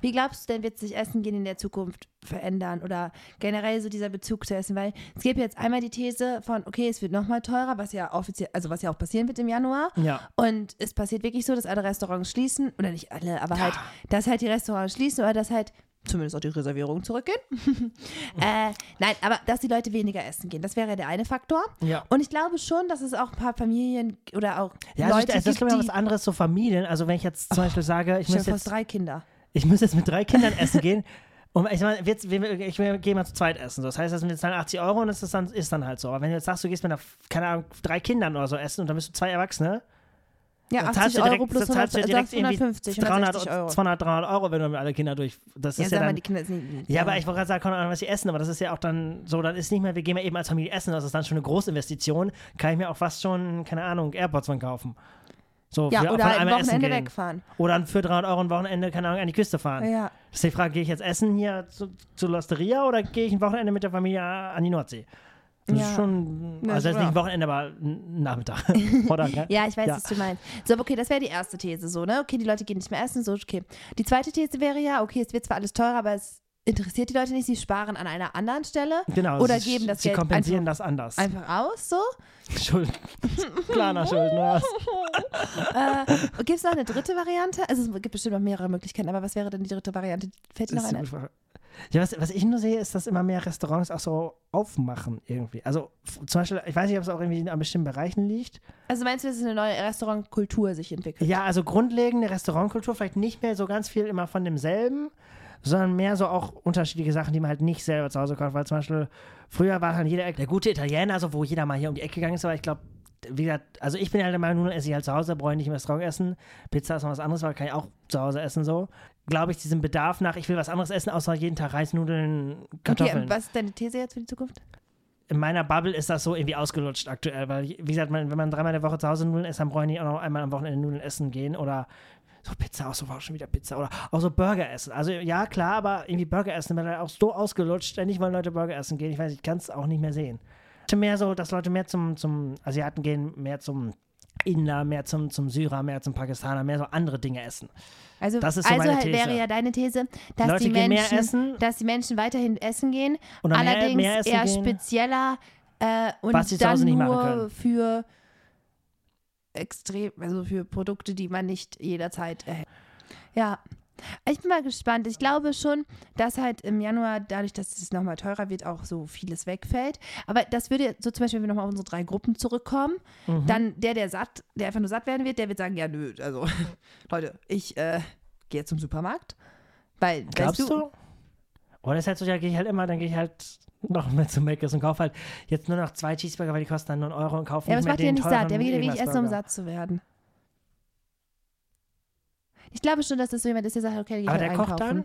Speaker 1: Wie glaubst du denn, wird sich Essen gehen in der Zukunft verändern oder generell so dieser Bezug zu Essen? Weil es gibt jetzt einmal die These von, okay, es wird nochmal teurer, was ja offiziell, also was ja auch passieren wird im Januar.
Speaker 2: Ja.
Speaker 1: Und es passiert wirklich so, dass alle Restaurants schließen, oder nicht alle, aber halt, dass halt die Restaurants schließen oder dass halt zumindest auch die Reservierungen zurückgehen. äh, nein, aber dass die Leute weniger essen gehen, das wäre der eine Faktor.
Speaker 2: Ja.
Speaker 1: Und ich glaube schon, dass es auch ein paar Familien oder auch
Speaker 2: Ja, also
Speaker 1: Leute
Speaker 2: das ist
Speaker 1: gibt,
Speaker 2: glaube ich was anderes, so Familien. Also wenn ich jetzt zum Beispiel sage, ich
Speaker 1: Stell
Speaker 2: muss jetzt,
Speaker 1: drei Kinder.
Speaker 2: ich muss jetzt mit drei Kindern essen gehen. Und ich meine, jetzt, wir, ich wir gehen mal zu zweit essen. So. Das heißt, das sind jetzt dann 80 Euro und das ist dann, ist dann halt so. Aber wenn du jetzt sagst, du gehst mit einer, keine Ahnung, drei Kindern oder so essen und dann bist du zwei Erwachsene,
Speaker 1: Ja,
Speaker 2: dann
Speaker 1: 80
Speaker 2: zahlst du
Speaker 1: Euro
Speaker 2: direkt,
Speaker 1: plus
Speaker 2: dann zahlst
Speaker 1: 100,
Speaker 2: du direkt
Speaker 1: also 150,
Speaker 2: irgendwie 300,
Speaker 1: 160 Euro.
Speaker 2: 200, 300 Euro, wenn du mit alle Kinder durch. Das
Speaker 1: Ja,
Speaker 2: ist ja
Speaker 1: mal,
Speaker 2: dann,
Speaker 1: die Kinder sind nicht.
Speaker 2: ja, aber ich wollte gerade sagen, keine Ahnung, was sie essen, aber das ist ja auch dann so, dann ist nicht mehr, wir gehen mal eben als Familie essen, das ist dann schon eine Großinvestition, kann ich mir auch fast schon, keine Ahnung, AirPods von kaufen. So,
Speaker 1: Ja,
Speaker 2: für,
Speaker 1: oder ein Wochenende wegfahren.
Speaker 2: Oder für 300 Euro ein Wochenende, keine Ahnung, an die Küste fahren.
Speaker 1: Ja.
Speaker 2: Das ist die Frage, gehe ich jetzt essen hier zu, zu Losteria oder gehe ich ein Wochenende mit der Familie an die Nordsee? Das
Speaker 1: Ja.
Speaker 2: ist schon,
Speaker 1: Ja,
Speaker 2: also das ist
Speaker 1: schon
Speaker 2: nicht ein Wochenende, aber ein Nachmittag. oder,
Speaker 1: Ja, ich weiß,
Speaker 2: Ja.
Speaker 1: was du meinst. So, okay, das wäre die erste These, so, ne? Okay, die Leute gehen nicht mehr essen, so, okay. Die zweite These wäre ja, okay, es wird zwar alles teurer, aber es interessiert die Leute nicht, sie sparen an einer anderen Stelle
Speaker 2: Genau,
Speaker 1: oder geben das
Speaker 2: sie
Speaker 1: Geld
Speaker 2: kompensieren
Speaker 1: einfach,
Speaker 2: das anders.
Speaker 1: einfach aus, so.
Speaker 2: Schulden. Planer Schulden, was?
Speaker 1: Äh, gibt es noch eine dritte Variante? Also es gibt bestimmt noch mehrere Möglichkeiten, aber was wäre denn die dritte Variante? Fällt dir noch eine?
Speaker 2: Ja, was, was ich nur sehe, ist, dass immer mehr Restaurants auch so aufmachen irgendwie. Also zum Beispiel, ich weiß nicht, ob es auch irgendwie an bestimmten Bereichen liegt.
Speaker 1: Also meinst du, dass eine neue Restaurantkultur sich entwickelt?
Speaker 2: Ja, also grundlegende Restaurantkultur, vielleicht nicht mehr so ganz viel immer von demselben, sondern mehr so auch unterschiedliche Sachen, die man halt nicht selber zu Hause kocht. Weil zum Beispiel, früher war halt jeder Ecke der gute Italiener, also wo jeder mal hier um die Ecke gegangen ist, aber ich glaube, wie gesagt, also ich bin halt der Meinung, Nudeln esse ich halt zu Hause, brauche ich nicht im Restaurant essen. Pizza ist noch was anderes, weil kann ich auch zu Hause essen so. Glaube ich, diesen Bedarf nach, ich will was anderes essen, außer jeden Tag Reis, Nudeln, Kartoffeln.
Speaker 1: Okay, was ist deine These jetzt für die Zukunft?
Speaker 2: in meiner Bubble ist das so irgendwie ausgelutscht aktuell, weil, wie gesagt, man, wenn man dreimal in der Woche zu Hause Nudeln isst, dann brauche ich nicht auch noch einmal am Wochenende Nudeln essen gehen oder so Pizza, auch so war schon wieder Pizza oder auch so Burger essen. Also ja, klar, aber irgendwie Burger essen wird halt auch so ausgelutscht, ständig wollen Leute Burger essen gehen. Ich weiß, ich kann es auch nicht mehr sehen. Mehr so, dass Leute mehr zum, zum Asiaten gehen, mehr zum Inder, mehr zum, zum Syrer, mehr zum Pakistaner, mehr so andere Dinge essen.
Speaker 1: Also,
Speaker 2: Das ist so
Speaker 1: also
Speaker 2: meine
Speaker 1: halt wäre ja deine These, dass
Speaker 2: Leute
Speaker 1: die
Speaker 2: mehr
Speaker 1: Menschen,
Speaker 2: essen.
Speaker 1: dass die Menschen weiterhin essen gehen,
Speaker 2: mehr-
Speaker 1: allerdings
Speaker 2: mehr essen
Speaker 1: eher
Speaker 2: gehen.
Speaker 1: spezieller äh, und
Speaker 2: Was
Speaker 1: dann nur für extrem, also für Produkte, die man nicht jederzeit erhält. Ja. Ich bin mal gespannt. Ich glaube schon, dass halt im Januar, dadurch, dass es nochmal teurer wird, auch so vieles wegfällt. Aber das würde so zum Beispiel, wenn wir nochmal auf unsere drei Gruppen zurückkommen,
Speaker 2: Mhm.
Speaker 1: dann der, der satt, der einfach nur satt werden wird, der wird sagen, ja, nö, also Leute, ich äh, gehe jetzt zum Supermarkt. Weil,
Speaker 2: Glaubst
Speaker 1: weißt
Speaker 2: du? Oder ist halt so, ja, gehe ich halt immer, dann gehe ich halt noch mehr zu Mc's und kaufe halt jetzt nur noch zwei Cheeseburger, weil die kosten dann nur einen Euro und kaufe
Speaker 1: Ja, aber
Speaker 2: nicht mehr
Speaker 1: macht ja
Speaker 2: den
Speaker 1: nicht
Speaker 2: teuren
Speaker 1: satt. Der will ja wirklich essen, um satt zu werden. Ich glaube schon, dass das so jemand ist, der sagt, okay, geht
Speaker 2: Aber
Speaker 1: halt
Speaker 2: der kocht
Speaker 1: einkaufen.
Speaker 2: dann?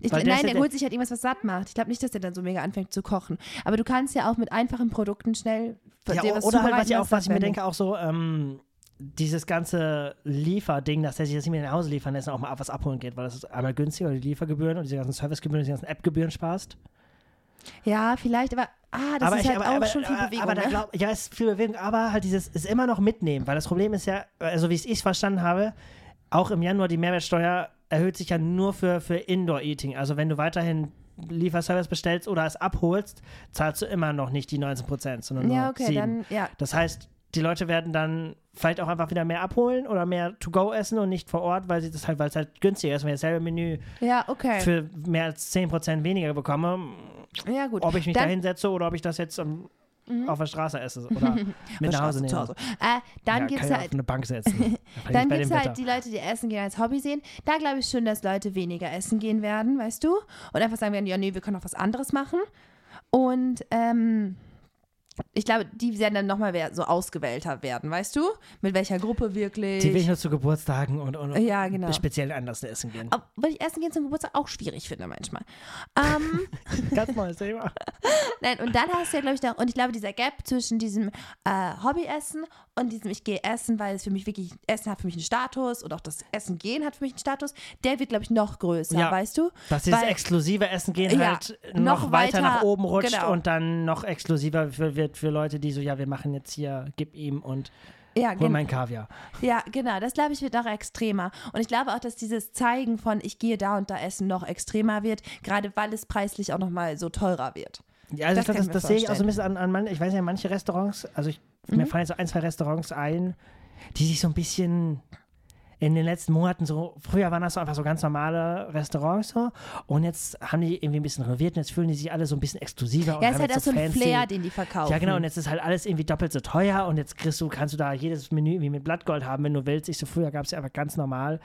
Speaker 1: Ich, nein,
Speaker 2: der
Speaker 1: der, holt sich halt irgendwas, was satt macht. Ich glaube nicht, dass der dann so mega anfängt zu kochen. Aber du kannst ja auch mit einfachen Produkten schnell
Speaker 2: Ja,
Speaker 1: dir was
Speaker 2: oder halt, was ich auch, was ich mir denke, auch so, ähm, dieses ganze Lieferding, dass der sich das nicht mehr nach Hause liefern lässt und auch mal was abholen geht, weil das ist einmal günstiger, die Liefergebühren und diese ganzen Servicegebühren, diese ganzen App-Gebühren sparst.
Speaker 1: Ja, vielleicht, aber ah, das
Speaker 2: aber
Speaker 1: ist
Speaker 2: ich,
Speaker 1: halt
Speaker 2: aber,
Speaker 1: auch
Speaker 2: aber,
Speaker 1: schon viel Bewegung.
Speaker 2: aber da
Speaker 1: ne?
Speaker 2: glaub, ja, es ist viel Bewegung, aber halt dieses ist immer noch mitnehmen, weil das Problem ist ja, also wie ich es verstanden habe, auch im Januar die Mehrwertsteuer erhöht sich ja nur für, für Indoor-Eating. Also wenn du weiterhin Lieferservice bestellst oder es abholst, zahlst du immer noch nicht die 19 Prozent, sondern
Speaker 1: ja,
Speaker 2: nur
Speaker 1: okay,
Speaker 2: 7.
Speaker 1: dann, ja.
Speaker 2: Das heißt, die Leute werden dann vielleicht auch einfach wieder mehr abholen oder mehr To-Go essen und nicht vor Ort, weil sie das halt, weil es halt günstiger ist, wenn ich dasselbe Menü
Speaker 1: Ja, okay.
Speaker 2: für mehr als 10% weniger bekomme,
Speaker 1: ja, gut.
Speaker 2: ob ich mich da hinsetze oder ob ich das jetzt ähm, auf der Straße esse oder mit nach Hause nehme.
Speaker 1: Äh, dann
Speaker 2: ja,
Speaker 1: gibt es halt
Speaker 2: auf eine Bank setzen.
Speaker 1: Dann gibt es halt
Speaker 2: Wetter.
Speaker 1: die Leute, die Essen gehen als Hobby sehen. Da glaube ich schon, dass Leute weniger essen gehen werden, weißt du? Und einfach sagen werden, ja, nee, wir können auch was anderes machen. Und ähm, ich glaube, die werden dann nochmal so ausgewählter werden, weißt du? Mit welcher Gruppe wirklich.
Speaker 2: Die will ich nur zu Geburtstagen und, und
Speaker 1: ja, genau.
Speaker 2: speziell anders essen gehen.
Speaker 1: Obwohl ich Essen gehen zum Geburtstag auch schwierig finde manchmal. Ähm,
Speaker 2: Ganz neues Thema.
Speaker 1: Nein, und dann hast du ja, glaube ich, da, und ich glaube, dieser Gap zwischen diesem äh, Hobbyessen und diesem Ich gehe essen, weil es für mich wirklich, Essen hat für mich einen Status und auch das Essen gehen hat für mich einen Status, der wird, glaube ich, noch größer,
Speaker 2: Ja.
Speaker 1: weißt du?
Speaker 2: Dass dieses
Speaker 1: Weil-
Speaker 2: exklusive Essen gehen
Speaker 1: Ja,
Speaker 2: halt noch,
Speaker 1: noch
Speaker 2: weiter,
Speaker 1: weiter-
Speaker 2: nach oben rutscht
Speaker 1: genau.
Speaker 2: und dann noch exklusiver für, wird für Leute, die so, ja, wir machen jetzt hier, gib ihm und
Speaker 1: Ja,
Speaker 2: hol mein Kaviar.
Speaker 1: ja genau. Das, glaube ich, wird noch extremer. Und ich glaube auch, dass dieses Zeigen von Ich gehe da und da essen noch extremer wird, gerade weil es preislich auch nochmal so teurer wird.
Speaker 2: Ja, also
Speaker 1: Das
Speaker 2: ich glaube,
Speaker 1: kann
Speaker 2: das, das sehe ich auch so ein bisschen an, an man, ich weiß ja, manche Restaurants, also ich, mir
Speaker 1: Mhm.
Speaker 2: fallen jetzt so ein, zwei Restaurants ein, die sich so ein bisschen in den letzten Monaten so, früher waren das so einfach so ganz normale Restaurants so und jetzt haben die irgendwie ein bisschen renoviert und jetzt fühlen die sich alle so ein bisschen exklusiver und
Speaker 1: Ja,
Speaker 2: haben
Speaker 1: ist halt auch
Speaker 2: jetzt
Speaker 1: so ein Flair, den die verkaufen.
Speaker 2: Ja, genau, und jetzt ist halt alles irgendwie doppelt so teuer und jetzt kriegst du, kannst du da jedes Menü irgendwie mit Blattgold haben, wenn du willst. Ich so, früher gab es ja einfach ganz normal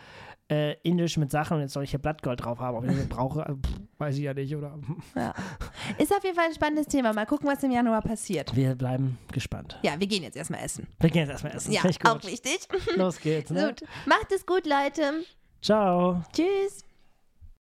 Speaker 2: äh, indisch mit Sachen und jetzt soll ich hier Blattgold drauf haben. Ob ich das brauche, also, pff, weiß ich ja nicht, oder?
Speaker 1: Ja. Ist auf jeden Fall ein spannendes Thema. Mal gucken, was im Januar passiert.
Speaker 2: Wir bleiben gespannt.
Speaker 1: Ja, wir gehen jetzt erstmal essen.
Speaker 2: Wir gehen jetzt erstmal essen.
Speaker 1: Ja, auch wichtig.
Speaker 2: Los geht's, ne?
Speaker 1: Gut. Macht es gut, Leute.
Speaker 2: Ciao.
Speaker 1: Tschüss.